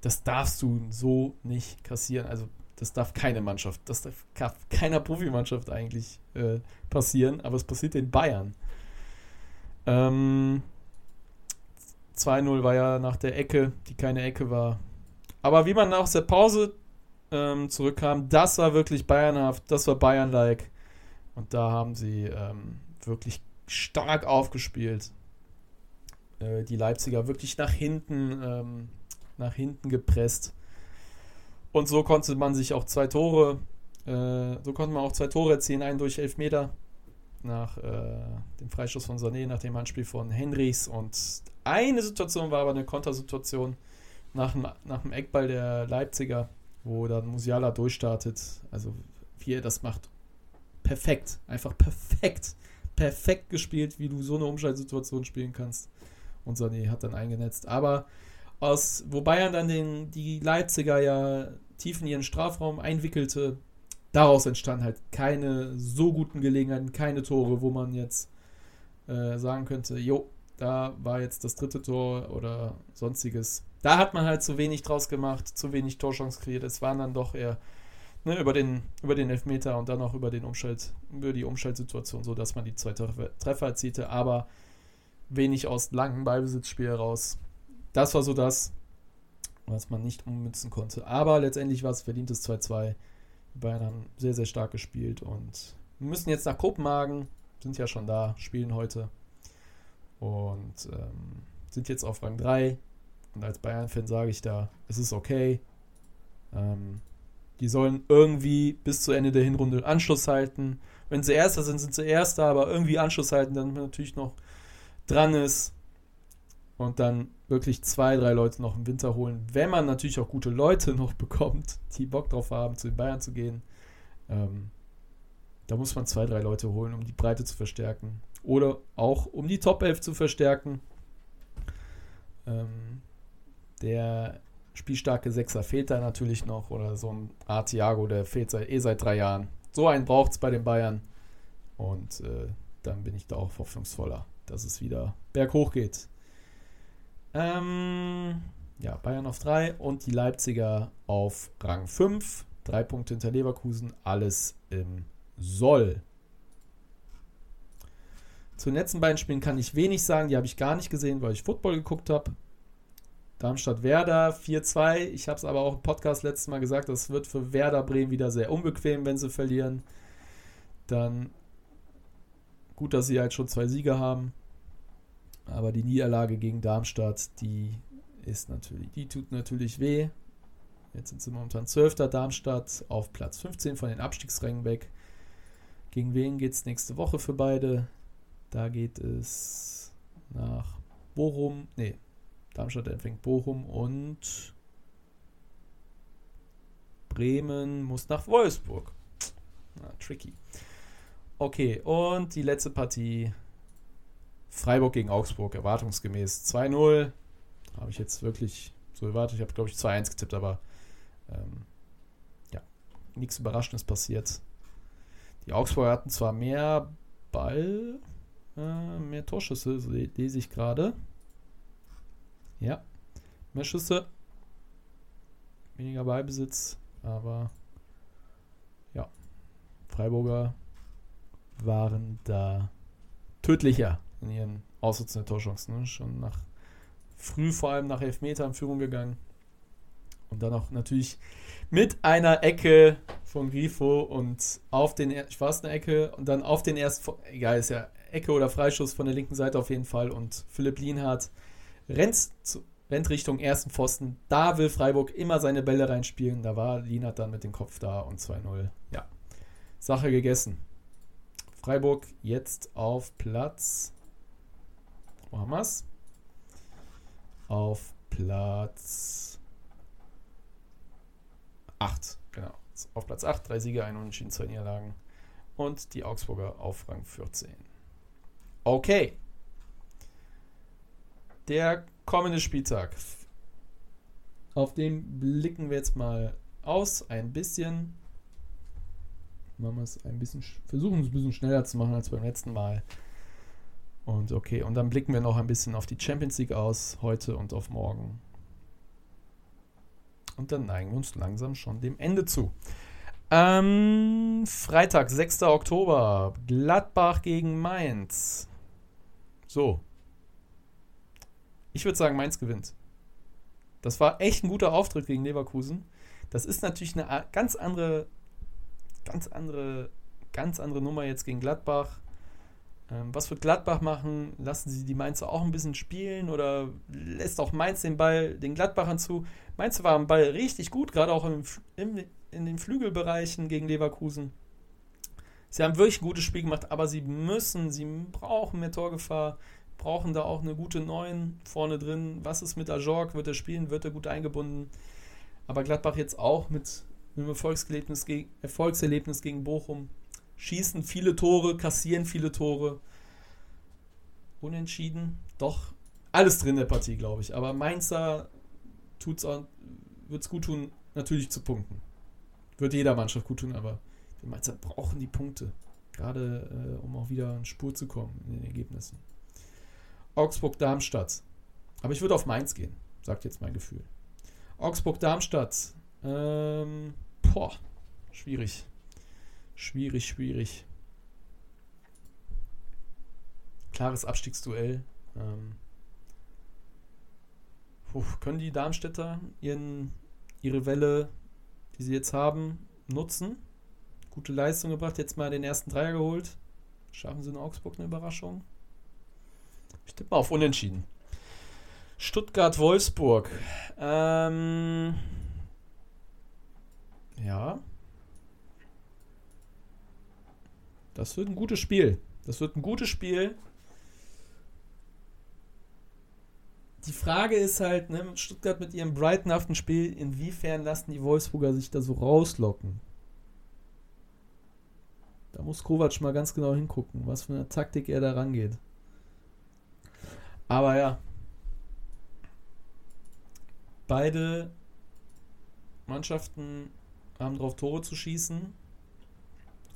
Das darfst du so nicht kassieren. Also das darf keine Mannschaft, das darf keiner Profimannschaft eigentlich äh, passieren, aber es passiert den Bayern. Ähm, 2-0 war ja nach der Ecke, die keine Ecke war. Aber wie man aus der Pause ähm, zurückkam, das war wirklich bayernhaft, das war Bayern-like. Und da haben sie ähm, wirklich stark aufgespielt. Äh, die Leipziger wirklich nach hinten, ähm, nach hinten gepresst. Und so konnte man sich auch zwei Tore, äh, so konnte man auch zwei Tore erzielen, einen durch Elfmeter nach äh, dem Freistoß von Sané, nach dem Anspiel von Henrichs und eine Situation war aber eine Kontersituation nach dem, nach dem Eckball der Leipziger, wo dann Musiala durchstartet. Also wie er das macht. Perfekt. Einfach perfekt. Perfekt gespielt, wie du so eine Umschaltsituation spielen kannst. Und Sané hat dann eingenetzt. Aber aus, wo Bayern dann den, die Leipziger ja tief in ihren Strafraum einwickelte, daraus entstanden halt keine so guten Gelegenheiten, keine Tore, wo man jetzt äh, sagen könnte, jo, da war jetzt das dritte Tor oder sonstiges. Da hat man halt zu wenig draus gemacht, zu wenig Torchance kreiert. Es waren dann doch eher ne, über, den, über den Elfmeter und dann auch über, den Umschalt, über die Umschaltsituation, so dass man die zwei Treffer, erzielte, aber wenig aus langem Ballbesitzspiel heraus. Das war so das, was man nicht ummünzen konnte. Aber letztendlich war es verdientes 2-2. Die Bayern haben sehr, sehr stark gespielt und müssen jetzt nach Kopenhagen, sind ja schon da, spielen heute und ähm, sind jetzt auf Rang 3. Und als Bayern-Fan sage ich da, es ist okay. Ähm, die sollen irgendwie bis zu Ende der Hinrunde Anschluss halten. Wenn sie Erster sind, sind sie Erster, aber irgendwie Anschluss halten, dann natürlich noch dran ist. Und dann wirklich zwei, drei Leute noch im Winter holen. Wenn man natürlich auch gute Leute noch bekommt, die Bock drauf haben, zu den Bayern zu gehen. Ähm, da muss man zwei, drei Leute holen, um die Breite zu verstärken oder auch um die Top 11 zu verstärken. Ähm, der spielstarke Sechser fehlt da natürlich noch oder so ein Artiago, der fehlt seit, eh seit drei Jahren. So einen braucht es bei den Bayern und äh, dann bin ich da auch hoffnungsvoller, dass es wieder berghoch geht. Ähm, ja, Bayern auf 3 und die Leipziger auf Rang 5. Drei Punkte hinter Leverkusen, alles im Soll. Zu den letzten beiden Spielen kann ich wenig sagen. Die habe ich gar nicht gesehen, weil ich Football geguckt habe. Darmstadt-Werder 4-2. Ich habe es aber auch im Podcast letztes Mal gesagt, das wird für Werder Bremen wieder sehr unbequem, wenn sie verlieren. Dann gut, dass sie halt schon zwei Siege haben. Aber die Niederlage gegen Darmstadt, die ist natürlich, die tut natürlich weh. Jetzt sind sie momentan 12. Darmstadt auf Platz 15 von den Abstiegsrängen weg. Gegen wen geht es nächste Woche für beide? Da geht es nach Bochum. Nee, Darmstadt empfängt Bochum und Bremen muss nach Wolfsburg. Na, tricky. Okay, und die letzte Partie. Freiburg gegen Augsburg, erwartungsgemäß 2-0. Habe ich jetzt wirklich so erwartet. Ich habe, glaube ich, 2-1 getippt, aber ähm, ja, nichts Überraschendes passiert. Die Augsburger hatten zwar mehr Ball, äh, mehr Torschüsse lese ich gerade. Ja, mehr Schüsse, weniger Ballbesitz, aber Freiburger waren da tödlicher in ihren ausnutzenden Torchancen. Ne? Schon nach früh vor allem nach Elfmeter in Führung gegangen. Und dann auch natürlich mit einer Ecke von Grifo und auf den, ich war es eine Ecke und dann auf den ersten, egal, ist ja Ecke oder Freischuss von der linken Seite auf jeden Fall und Philipp Lienhardt rennt, rennt Richtung ersten Pfosten. Da will Freiburg immer seine Bälle reinspielen. Da war Lienhardt dann mit dem Kopf da und 2-0. Ja, Sache gegessen. Freiburg jetzt auf Platz. Wo haben wir's? Auf Platz 8. Genau. Auf Platz 8, drei Siege, ein Unentschieden, zwei Niederlagen. Und die Augsburger auf Rang 14. Okay. Der kommende Spieltag. Auf den blicken wir jetzt mal aus. Ein bisschen. Machen wir es ein bisschen, versuchen es ein bisschen schneller zu machen als beim letzten Mal. Und okay, und dann blicken wir noch ein bisschen auf die Champions League aus, heute und auf morgen. Und dann neigen wir uns langsam schon dem Ende zu. Ähm, Freitag, 6. Oktober, Gladbach gegen Mainz. So. Ich würde sagen, Mainz gewinnt. Das war echt ein guter Auftritt gegen Leverkusen. Das ist natürlich eine ganz andere, ganz andere, ganz andere Nummer jetzt gegen Gladbach. Ähm, was wird Gladbach machen? Lassen sie die Mainzer auch ein bisschen spielen oder lässt auch Mainz den Ball den Gladbachern zu? Mainz war am Ball richtig gut, gerade auch in den Flügelbereichen gegen Leverkusen. Sie haben wirklich ein gutes Spiel gemacht, aber sie müssen, sie brauchen mehr Torgefahr, brauchen da auch eine gute Neun vorne drin. Was ist mit Ajorg? Wird er spielen? Wird er gut eingebunden? Aber Gladbach jetzt auch mit einem Erfolgserlebnis, gegen, Erfolgserlebnis gegen Bochum. Schießen viele Tore, kassieren viele Tore. Unentschieden. Doch alles drin in der Partie, glaube ich. Aber Mainzer wird es gut tun, natürlich zu punkten. Wird jeder Mannschaft gut tun, aber die Mainzer brauchen die Punkte. Gerade äh, um auch wieder in Spur zu kommen in den Ergebnissen. Augsburg-Darmstadt. Aber ich würde auf Mainz gehen, sagt jetzt mein Gefühl. Augsburg-Darmstadt. Ähm, boah, schwierig. Schwierig, schwierig. Klares Abstiegsduell. Ähm, puh, können die Darmstädter ihren, ihre Welle, die sie jetzt haben, nutzen? gute Leistung gebracht, jetzt mal den ersten Dreier geholt. Schaffen sie in Augsburg eine Überraschung? Ich tippe mal auf Unentschieden. Stuttgart-Wolfsburg. Ähm, ja. Das wird ein gutes Spiel. Das wird ein gutes Spiel. Die Frage ist halt, ne, Stuttgart mit ihrem brightenhaften Spiel, inwiefern lassen die Wolfsburger sich da so rauslocken? Da muss Kovac mal ganz genau hingucken, was für eine Taktik er da rangeht. Aber ja. Beide Mannschaften haben drauf, Tore zu schießen.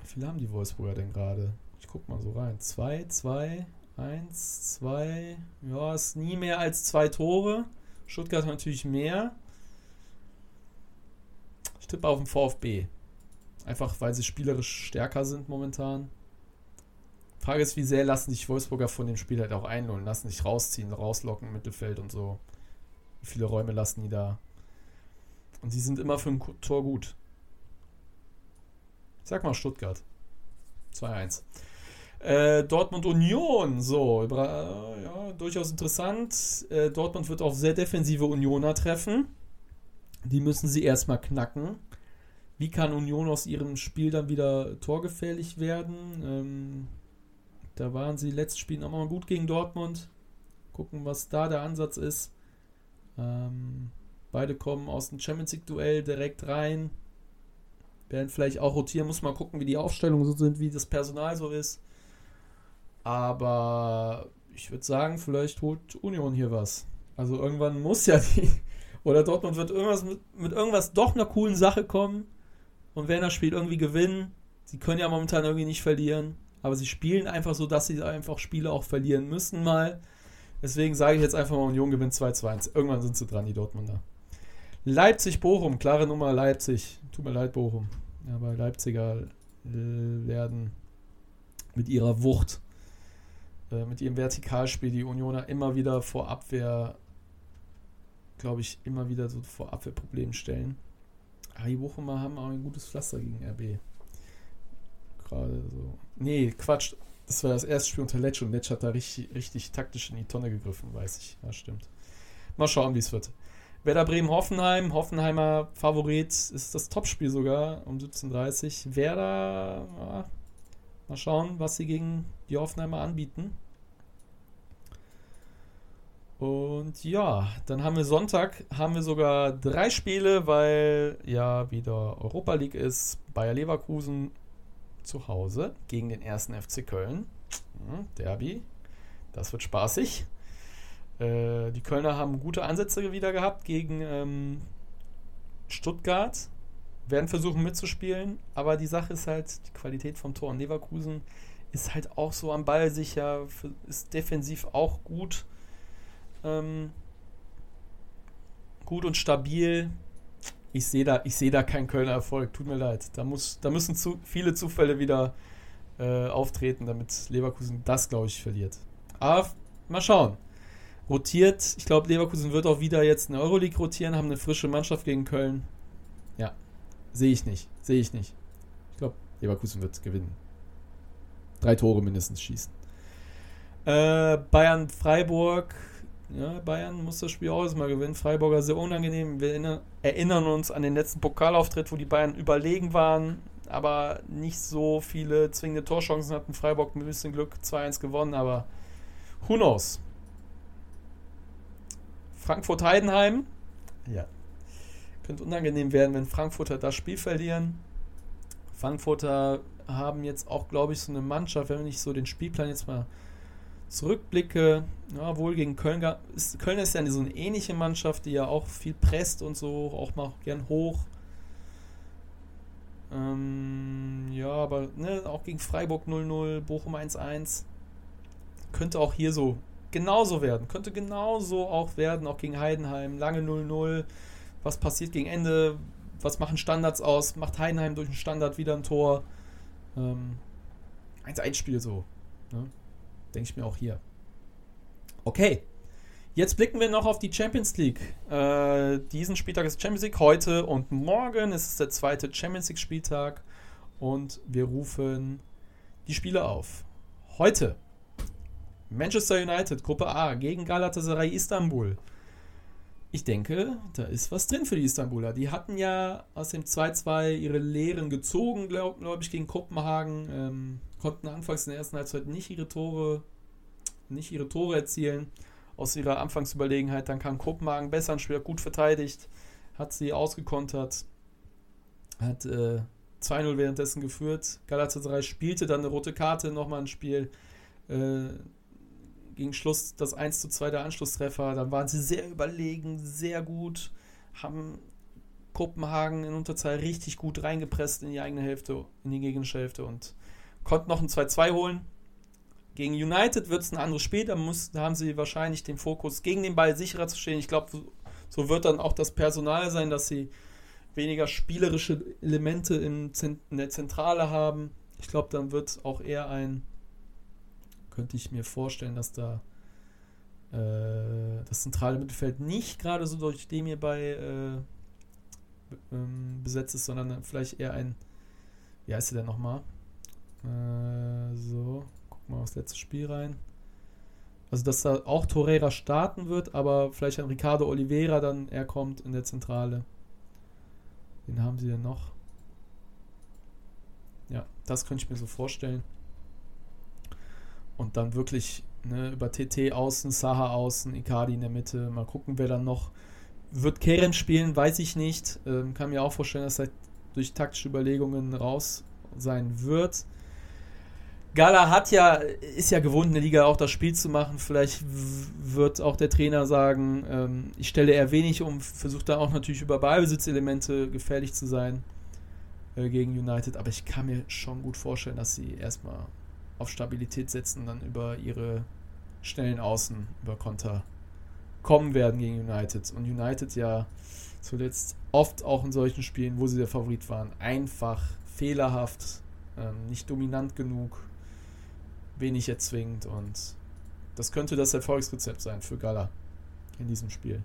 Wie viele haben die Wolfsburger denn gerade? Ich guck mal so rein. Zwei, zwei, eins, zwei. Ja, ist nie mehr als zwei Tore. Stuttgart hat natürlich mehr. Ich tippe auf den VfB. Einfach weil sie spielerisch stärker sind momentan. Frage ist, wie sehr lassen sich Wolfsburger von dem Spiel halt auch einholen, lassen sich rausziehen, rauslocken Mittelfeld und so. Wie viele Räume lassen die da? Und sie sind immer für ein Tor gut. sag mal Stuttgart. 2-1. Äh, Dortmund Union, so, äh, ja, durchaus interessant. Äh, Dortmund wird auf sehr defensive Unioner treffen. Die müssen sie erstmal knacken. Wie kann Union aus ihrem Spiel dann wieder torgefährlich werden? Ähm, da waren sie letztes Spiel nochmal gut gegen Dortmund. Gucken, was da der Ansatz ist. Ähm, beide kommen aus dem Champions League-Duell direkt rein. Werden vielleicht auch rotieren, muss mal gucken, wie die Aufstellungen so sind, wie das Personal so ist. Aber ich würde sagen, vielleicht holt Union hier was. Also irgendwann muss ja die. Oder Dortmund wird irgendwas mit, mit irgendwas doch einer coolen Sache kommen und werden das Spiel irgendwie gewinnen. Sie können ja momentan irgendwie nicht verlieren, aber sie spielen einfach so, dass sie einfach Spiele auch verlieren müssen mal. Deswegen sage ich jetzt einfach mal, Union gewinnt 2-2. Irgendwann sind sie dran, die Dortmunder. Leipzig-Bochum, klare Nummer Leipzig. Tut mir leid, Bochum. Aber Leipziger äh, werden mit ihrer Wucht, äh, mit ihrem Vertikalspiel die Unioner immer wieder vor Abwehr, glaube ich, immer wieder so vor Abwehrproblemen stellen. Aber die Bochumer haben auch ein gutes Pflaster gegen RB. Gerade so. Nee, Quatsch. Das war das erste Spiel unter Letsch und Letsch hat da richtig, richtig taktisch in die Tonne gegriffen, weiß ich. Ja, stimmt. Mal schauen, wie es wird. Werder Bremen-Hoffenheim. Hoffenheimer Favorit ist das Topspiel sogar um 17.30 Uhr. Werder, ja, mal schauen, was sie gegen die Hoffenheimer anbieten. Und ja, dann haben wir Sonntag, haben wir sogar drei Spiele, weil ja wieder Europa League ist. Bayer Leverkusen zu Hause gegen den ersten FC Köln. Hm, Derby. Das wird spaßig. Äh, die Kölner haben gute Ansätze wieder gehabt gegen ähm, Stuttgart. Werden versuchen mitzuspielen, aber die Sache ist halt, die Qualität vom Tor. Und Leverkusen ist halt auch so am Ball sicher, ist defensiv auch gut. Ähm, gut und stabil. Ich sehe da, seh da keinen Kölner Erfolg. Tut mir leid. Da, muss, da müssen zu viele Zufälle wieder äh, auftreten, damit Leverkusen das, glaube ich, verliert. Aber mal schauen rotiert. Ich glaube, Leverkusen wird auch wieder jetzt in der Euroleague rotieren, haben eine frische Mannschaft gegen Köln. Ja, sehe ich nicht. Sehe ich nicht. Ich glaube, Leverkusen wird gewinnen. Drei Tore mindestens schießen. Äh, Bayern Freiburg. Ja, Bayern muss das Spiel auch mal gewinnen. Freiburger sehr unangenehm. Wir erinnern uns an den letzten Pokalauftritt, wo die Bayern überlegen waren, aber nicht so viele zwingende Torchancen hatten. Freiburg mit ein bisschen Glück 2-1 gewonnen, aber who knows? Frankfurt-Heidenheim. Ja. Könnte unangenehm werden, wenn Frankfurter das Spiel verlieren. Frankfurter haben jetzt auch, glaube ich, so eine Mannschaft, wenn ich so den Spielplan jetzt mal zurückblicke, ja, wohl gegen Köln, ist, Köln ist ja so eine ähnliche Mannschaft, die ja auch viel presst und so, auch mal gern hoch. Ähm, ja, aber ne, auch gegen Freiburg 0-0, Bochum 1-1. Könnte auch hier so genauso werden. Könnte genauso auch werden, auch gegen Heidenheim. Lange 0-0. Was passiert gegen Ende? Was machen Standards aus? Macht Heidenheim durch einen Standard wieder ein Tor? Ähm, 1-1-Spiel so. Ne? Denke ich mir auch hier. Okay. Jetzt blicken wir noch auf die Champions League. Äh, diesen Spieltag ist Champions League heute und morgen ist es der zweite Champions League Spieltag und wir rufen die Spiele auf. Heute Manchester United, Gruppe A, gegen Galatasaray Istanbul. Ich denke, da ist was drin für die Istanbuler. Die hatten ja aus dem 2-2 ihre Lehren gezogen, glaube glaub ich, gegen Kopenhagen. Ähm, konnten anfangs in der ersten Halbzeit nicht ihre Tore, nicht ihre Tore erzielen. Aus ihrer Anfangsüberlegenheit. Dann kam Kopenhagen besser ein Spiel, gut verteidigt, hat sie ausgekontert, hat äh, 2-0 währenddessen geführt. Galatasaray spielte dann eine rote Karte, nochmal ein Spiel. Äh, gegen Schluss das 1 zu 2 der Anschlusstreffer. Dann waren sie sehr überlegen, sehr gut, haben Kopenhagen in Unterzahl richtig gut reingepresst in die eigene Hälfte, in die gegnerische Hälfte und konnten noch ein 2-2 holen. Gegen United wird es ein anderes Spiel, da, muss, da haben sie wahrscheinlich den Fokus gegen den Ball sicherer zu stehen. Ich glaube, so wird dann auch das Personal sein, dass sie weniger spielerische Elemente in, in der Zentrale haben. Ich glaube, dann wird auch eher ein könnte ich mir vorstellen, dass da äh, das zentrale Mittelfeld nicht gerade so durch dem hier bei äh, ähm, besetzt ist, sondern vielleicht eher ein, wie heißt der denn nochmal? Äh, so, guck mal aufs letzte Spiel rein. Also, dass da auch Torreira starten wird, aber vielleicht ein Ricardo Oliveira dann er kommt in der Zentrale. Wen haben sie denn noch? Ja, das könnte ich mir so vorstellen und dann wirklich ne, über TT außen, Saha außen, Icardi in der Mitte. Mal gucken, wer dann noch wird Kerem spielen, weiß ich nicht. Ähm, kann mir auch vorstellen, dass er durch taktische Überlegungen raus sein wird. Gala hat ja, ist ja gewohnt, in der Liga auch das Spiel zu machen. Vielleicht wird auch der Trainer sagen, ähm, ich stelle eher wenig um, versucht da auch natürlich über Ballbesitzelemente gefährlich zu sein äh, gegen United. Aber ich kann mir schon gut vorstellen, dass sie erstmal auf Stabilität setzen dann über ihre schnellen Außen, über Konter kommen werden gegen United. Und United ja zuletzt oft auch in solchen Spielen, wo sie der Favorit waren, einfach fehlerhaft ähm, nicht dominant genug, wenig erzwingt und das könnte das Erfolgsrezept sein für Gala in diesem Spiel.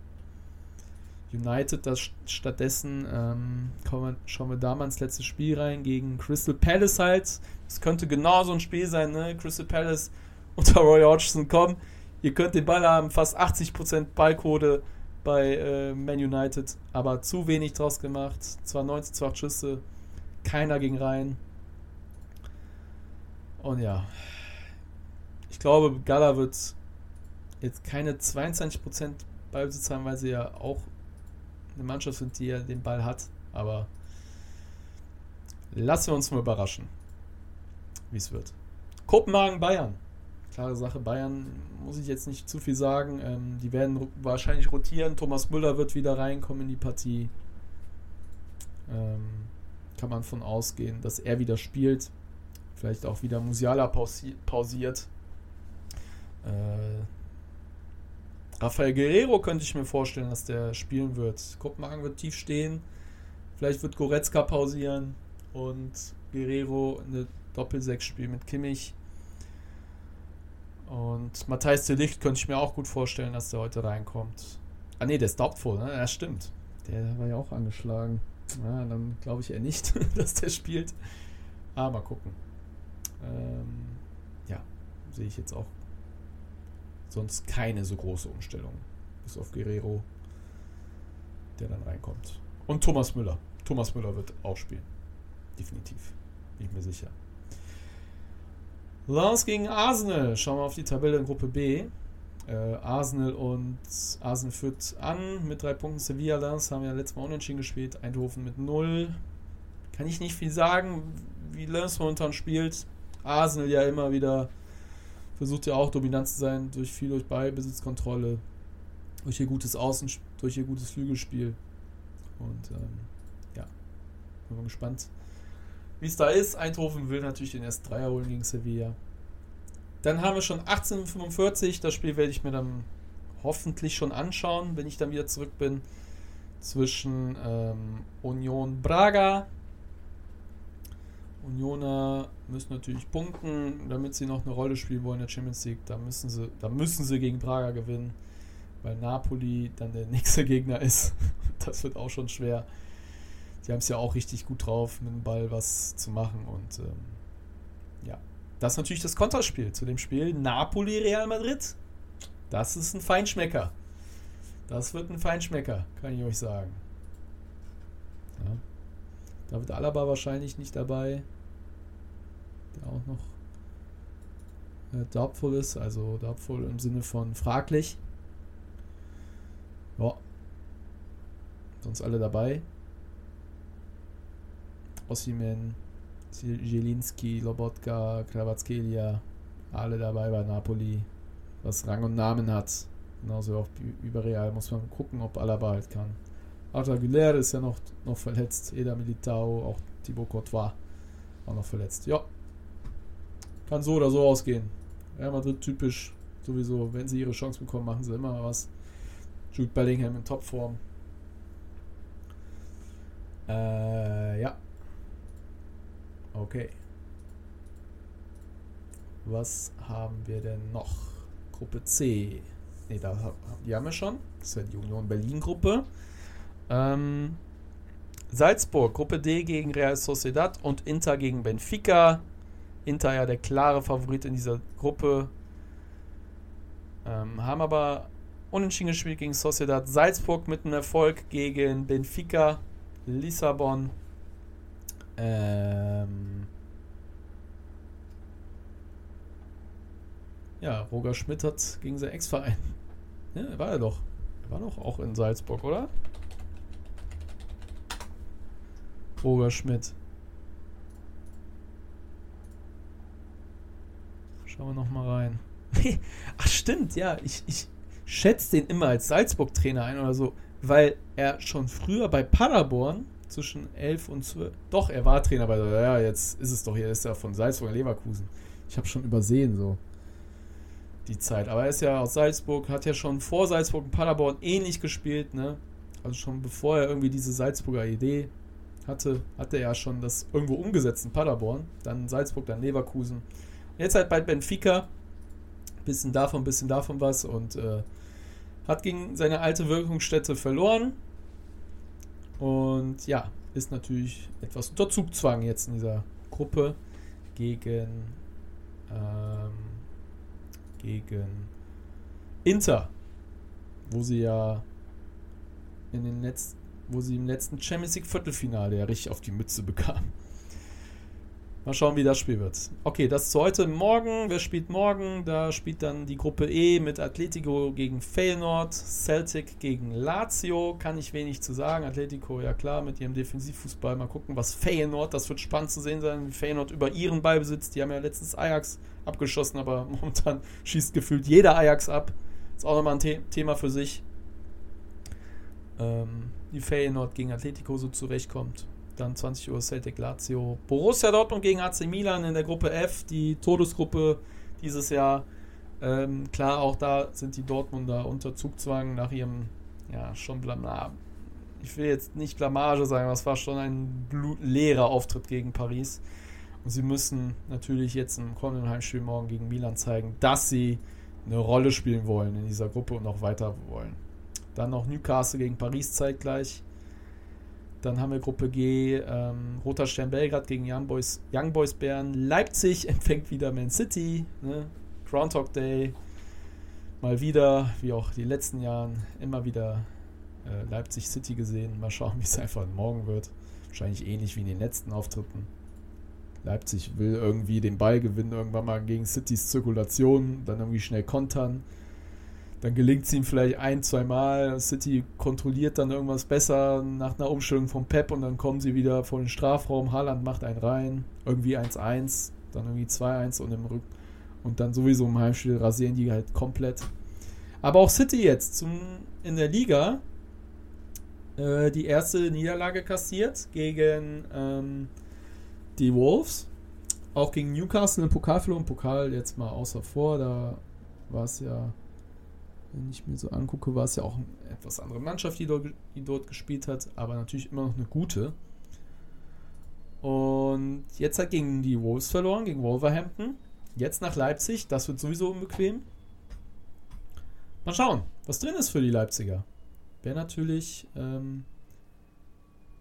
United das stattdessen, ähm, wir, schauen wir da mal ins letzte Spiel rein gegen Crystal Palace halt. Es könnte genau so ein Spiel sein, ne? Crystal Palace unter Roy Hodgson, komm, ihr könnt den Ball haben, fast 80% Ballquote bei äh, Man United, aber zu wenig draus gemacht. Zwar 19, 2 Schüsse, keiner ging rein. Und ja, glaube, Gala wird jetzt keine 22% Ballbesitz haben, weil sie ja auch eine Mannschaft sind, die ja den Ball hat. Aber lassen wir uns mal überraschen, wie es wird. Kopenhagen, Bayern. Klare Sache, Bayern muss ich jetzt nicht zu viel sagen. Ähm, die werden wahrscheinlich rotieren. Thomas Müller wird wieder reinkommen in die Partie. Ähm, kann man von ausgehen, dass er wieder spielt. Vielleicht auch wieder Musiala pausi pausiert. Äh, Rafael Guerrero könnte ich mir vorstellen, dass der spielen wird. Kopenhagen wird tief stehen. Vielleicht wird Goretzka pausieren und Guerrero eine Doppelsechs spielen mit Kimmich. Und Matthijs de Licht könnte ich mir auch gut vorstellen, dass der heute reinkommt. Ah ne, der ist doubtful, ne? Ja, stimmt. Der war ja auch angeschlagen. Ja, dann glaube ich eher nicht, dass der spielt. Aber ah, mal gucken. Ähm, ja, sehe ich jetzt auch sonst keine so große Umstellung. Bis auf Guerrero, der dann reinkommt. Und Thomas Müller. Thomas Müller wird auch spielen. Definitiv. Bin ich mir sicher. Lens gegen Arsenal. Schauen wir auf die Tabelle in Gruppe B. Äh, Arsenal und Arsenal führt an mit drei Punkten. Sevilla Lens haben ja letztes Mal unentschieden gespielt. Eindhoven mit null. Kann ich nicht viel sagen, wie Lens momentan spielt. Arsenal ja immer wieder versucht ja auch dominant zu sein durch viel durch Ballbesitzkontrolle, durch ihr gutes Außen, durch ihr gutes Flügelspiel. Und ähm, ja, bin mal gespannt, wie es da ist. Eindhoven will natürlich den ersten Dreier holen gegen Sevilla. Dann haben wir schon 1845. Das Spiel werde ich mir dann hoffentlich schon anschauen, wenn ich dann wieder zurück bin. Zwischen ähm, Union Braga Unioner müssen natürlich punkten, damit sie noch eine Rolle spielen wollen in der Champions League. Da müssen sie, da müssen sie gegen Braga gewinnen, weil Napoli dann der nächste Gegner ist. Das wird auch schon schwer. Sie haben es ja auch richtig gut drauf, mit dem Ball was zu machen. Und ähm, ja, das ist natürlich das Konterspiel zu dem Spiel Napoli-Real Madrid. Das ist ein Feinschmecker. Das wird ein Feinschmecker, kann ich euch sagen. Ja. David Alaba wahrscheinlich nicht dabei. Der auch noch äh, doubtful ist. Also doubtful im Sinne von fraglich. Ja. Sonst alle dabei. Ossiman, Zielinski, Lobotka, Kravatskelia. Alle dabei bei Napoli. Was Rang und Namen hat. Genauso auch über Real muss man gucken, ob Alaba halt kann. Arthur Aguilera ist ja noch, noch verletzt. Eda Militao, auch Thibaut Courtois auch noch verletzt. Ja. Kann so oder so ausgehen. Real Madrid typisch. Sowieso, wenn sie ihre Chance bekommen, machen sie immer was. Jude Bellingham in Topform. Äh, ja. Okay. Was haben wir denn noch? Gruppe C. Ne, da, die haben wir schon. Das ist ja die Union Berlin Gruppe. Ähm, Salzburg, Gruppe D gegen Real Sociedad und Inter gegen Benfica. Inter ja der klare Favorit in dieser Gruppe. Ähm, haben aber unentschieden gespielt gegen Sociedad. Salzburg mit einem Erfolg gegen Benfica. Lissabon. Ähm, ja, Roger Schmidt hat gegen sein Ex-Verein. Ja, war er doch. Er war doch auch in Salzburg, oder? Roger Schmidt. Schauen wir nochmal rein. Ach stimmt, ja, ich, ich schätze den immer als Salzburg-Trainer ein oder so, weil er schon früher bei Paderborn zwischen 11 und 12, doch, er war Trainer bei, ja, jetzt ist es doch hier, ist er von Salzburg Leverkusen. Ich habe schon übersehen so die Zeit, aber er ist ja aus Salzburg, hat ja schon vor Salzburg in Paderborn ähnlich gespielt, ne? Also schon bevor er irgendwie diese Salzburger Idee Hatte, hatte er schon das irgendwo umgesetzt in Paderborn, dann Salzburg, dann Leverkusen. Jetzt halt bei Benfica. Bisschen davon, bisschen davon was und äh, hat gegen seine alte Wirkungsstätte verloren. Und ja, ist natürlich etwas unter Zugzwang jetzt in dieser Gruppe gegen, ähm, gegen Inter, wo sie ja in den letzten, wo sie im letzten Champions League Viertelfinale ja richtig auf die Mütze bekam. Mal schauen, wie das Spiel wird. Okay, das ist heute. Morgen, wer spielt morgen? Da spielt dann die Gruppe E mit Atletico gegen Feyenoord, Celtic gegen Lazio. Kann ich wenig zu sagen. Atletico, ja klar, mit ihrem Defensivfußball. Mal gucken, was Feyenoord, das wird spannend zu sehen sein. Feyenoord über ihren Ball besitzt. Die haben ja letztens Ajax abgeschossen, aber momentan schießt gefühlt jeder Ajax ab. Ist auch nochmal ein The Thema für sich. Ähm, wie Feyenoord gegen Atletico so zurechtkommt. Dann 20 Uhr Celtic Lazio. Borussia Dortmund gegen AC Milan in der Gruppe F, die Todesgruppe dieses Jahr. Ähm, klar, auch da sind die Dortmunder unter Zugzwang nach ihrem, ja, schon Blamage. Ich will jetzt nicht Blamage sagen, aber es war schon ein leerer Auftritt gegen Paris. Und sie müssen natürlich jetzt im kommenden Heimspiel morgen gegen Milan zeigen, dass sie eine Rolle spielen wollen in dieser Gruppe und auch weiter wollen. Dann noch Newcastle gegen Paris zeitgleich. Dann haben wir Gruppe G, ähm, Roter Stern Belgrad gegen Young Boys, Young Boys Bern. Leipzig empfängt wieder Man City. Ne? Groundhog Day. Mal wieder, wie auch die letzten Jahren, immer wieder äh, Leipzig City gesehen. Mal schauen, wie es einfach morgen wird. Wahrscheinlich ähnlich wie in den letzten Auftritten. Leipzig will irgendwie den Ball gewinnen, irgendwann mal gegen Citys Zirkulation, dann irgendwie schnell kontern. Dann gelingt es ihm vielleicht ein, zwei Mal. City kontrolliert dann irgendwas besser nach einer Umstellung vom Pep und dann kommen sie wieder vor den Strafraum. Haaland macht einen rein, irgendwie 1-1, dann irgendwie 2-1 und im Rück und dann sowieso im Heimspiel rasieren die halt komplett. Aber auch City jetzt zum, in der Liga äh, die erste Niederlage kassiert gegen ähm, die Wolves. Auch gegen Newcastle im Pokal verloren. Pokal jetzt mal außer vor, da war es ja wenn ich mir so angucke, war es ja auch eine etwas andere Mannschaft, die dort, die dort gespielt hat, aber natürlich immer noch eine gute. Und jetzt hat gegen die Wolves verloren, gegen Wolverhampton. Jetzt nach Leipzig, das wird sowieso unbequem. Mal schauen, was drin ist für die Leipziger. Wäre natürlich ähm,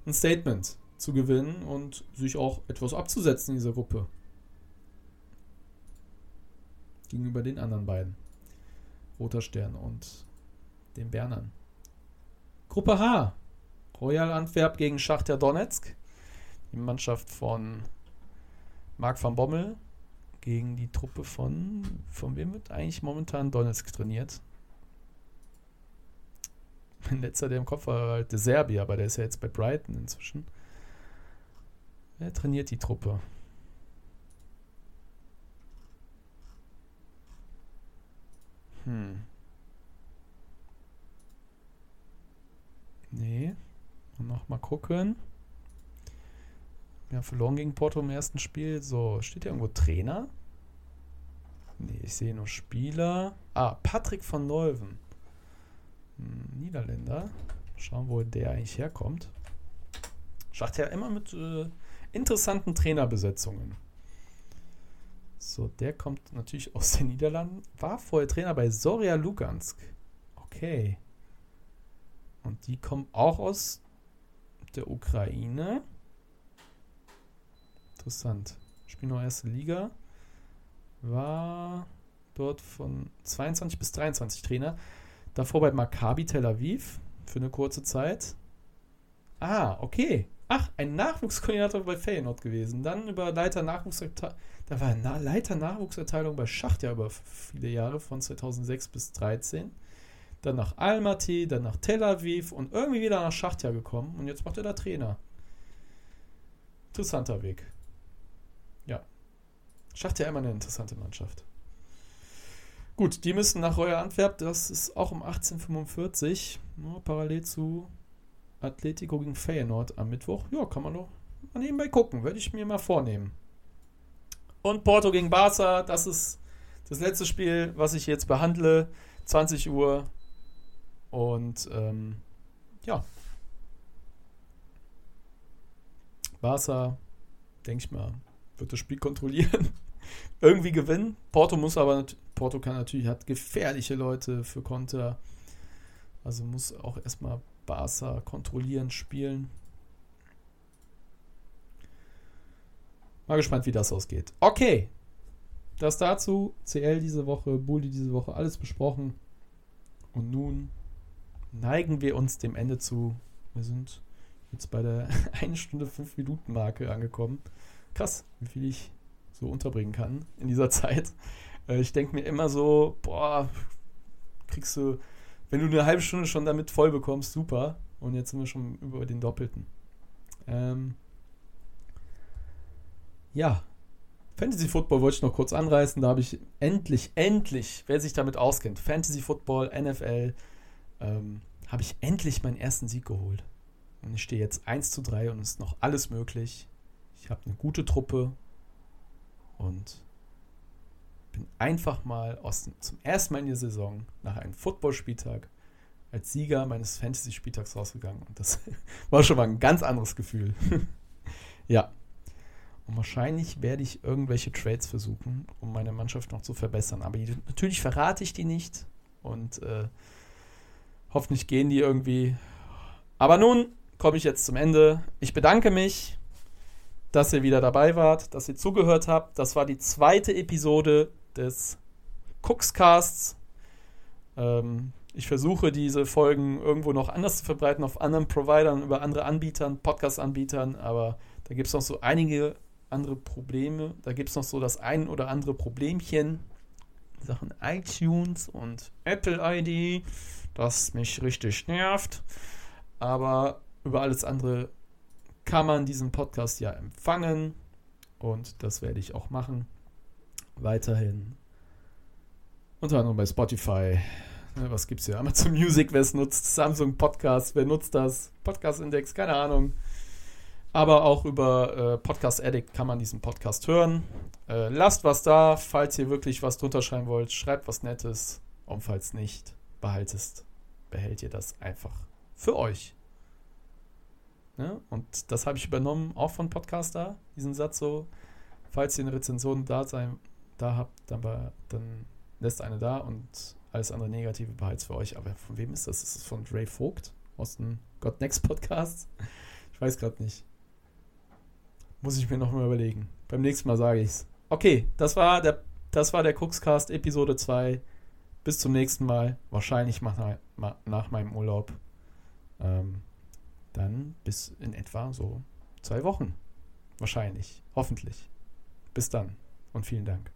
ein Statement zu gewinnen und sich auch etwas abzusetzen in dieser Gruppe. Gegenüber den anderen beiden. Roter Stern und den Bernern. Gruppe H. Royal Antwerp gegen Schachter Donetsk. Die Mannschaft von Marc van Bommel gegen die Truppe von, von wem wird eigentlich momentan Donetsk trainiert? Mein letzter, der im Kopf war, halt der Serbier, aber der ist ja jetzt bei Brighton inzwischen. Wer trainiert die Truppe? Hm. Nee. Und noch gucken. Wir haben verloren gegen Porto im ersten Spiel. So, steht hier irgendwo Trainer? Nee, ich sehe nur Spieler. Ah, Patrick von Neuven. Hm, Niederländer. Schauen, wo der eigentlich herkommt. Schacht ja immer mit äh, interessanten Trainerbesetzungen. So, der kommt natürlich aus den Niederlanden. War vorher Trainer bei Soria Lugansk. Okay. Und die kommen auch aus der Ukraine. Interessant. Spielen noch erste Liga. War dort von 22 bis 23 Trainer. Davor bei Maccabi Tel Aviv für eine kurze Zeit. Ah, okay. Ach, ein Nachwuchskoordinator bei Feyenoord gewesen. Dann über Leiter Nachwuchsabteilung. Da war er Leiter Nachwuchsabteilung bei Schacht ja über viele Jahre, von 2006 bis 2013. Dann nach Almaty, dann nach Tel Aviv und irgendwie wieder nach Schachtja gekommen. Und jetzt macht er da Trainer. Interessanter Weg. Ja. Schachtja immer eine interessante Mannschaft. Gut, die müssen nach Royal Antwerp. Das ist auch um 1845. Nur parallel zu Atletico gegen Feyenoord am Mittwoch. Ja, kann man doch mal nebenbei gucken. Werde ich mir mal vornehmen. Und Porto gegen Barca, das ist das letzte Spiel, was ich jetzt behandle. 20 Uhr. Und ähm, ja. Barca, denke ich mal, wird das Spiel kontrollieren. Irgendwie gewinnen. Porto muss aber, Porto kann natürlich, hat gefährliche Leute für Konter. Also muss auch erstmal Barca kontrollieren, spielen. Mal gespannt, wie das ausgeht. Okay. Das dazu. CL diese Woche, Bulli diese Woche, alles besprochen. Und nun neigen wir uns dem Ende zu. Wir sind jetzt bei der 1 Stunde 5 Minuten Marke angekommen. Krass, wie viel ich so unterbringen kann in dieser Zeit. Äh, ich denke mir immer so, boah, kriegst du, wenn du eine halbe Stunde schon damit voll bekommst, super. Und jetzt sind wir schon über den Doppelten. Ähm, ja, Fantasy Football wollte ich noch kurz anreißen. Da habe ich endlich, endlich, wer sich damit auskennt, Fantasy Football, NFL, ähm, habe ich endlich meinen ersten Sieg geholt. Und ich stehe jetzt 1 zu 3 und es ist noch alles möglich. Ich habe eine gute Truppe und bin einfach mal aus, zum ersten Mal in der Saison nach einem Footballspieltag als Sieger meines Fantasy-Spieltags rausgegangen. Und das war schon mal ein ganz anderes Gefühl. ja. Und wahrscheinlich werde ich irgendwelche Trades versuchen, um meine Mannschaft noch zu verbessern. Aber die, natürlich verrate ich die nicht. Und äh, hoffentlich gehen die irgendwie. Aber nun komme ich jetzt zum Ende. Ich bedanke mich, dass ihr wieder dabei wart, dass ihr zugehört habt. Das war die zweite Episode des Cookscasts. Ähm, ich versuche diese Folgen irgendwo noch anders zu verbreiten auf anderen Providern, über andere Anbietern, Podcast-Anbietern, aber da gibt es noch so einige andere Probleme. Da gibt es noch so das ein oder andere Problemchen. Sachen iTunes und Apple ID, das mich richtig nervt. Aber über alles andere kann man diesen Podcast ja empfangen. Und das werde ich auch machen. Weiterhin. Unter anderem bei Spotify. Ne, was gibt es hier? Amazon Music, wer es nutzt. Samsung Podcast, wer nutzt das? Podcast Index, keine Ahnung. Aber auch über äh, Podcast Addict kann man diesen Podcast hören. Äh, lasst was da, falls ihr wirklich was drunter schreiben wollt. Schreibt was Nettes. Und falls nicht, behaltest, behält ihr das einfach für euch. Ne? Und das habe ich übernommen, auch von Podcaster, diesen Satz so. Falls ihr eine Rezension da, sein, da habt, dann, dann lässt eine da und alles andere Negative behaltet für euch. Aber von wem ist das? Ist es von Ray Vogt aus dem God Next Podcast? Ich weiß gerade nicht. Muss ich mir noch mal überlegen. Beim nächsten Mal sage ich's. Okay, das war der, das war der Cookscast Episode 2. Bis zum nächsten Mal. Wahrscheinlich nach, nach meinem Urlaub. Ähm, dann bis in etwa so zwei Wochen. Wahrscheinlich. Hoffentlich. Bis dann und vielen Dank.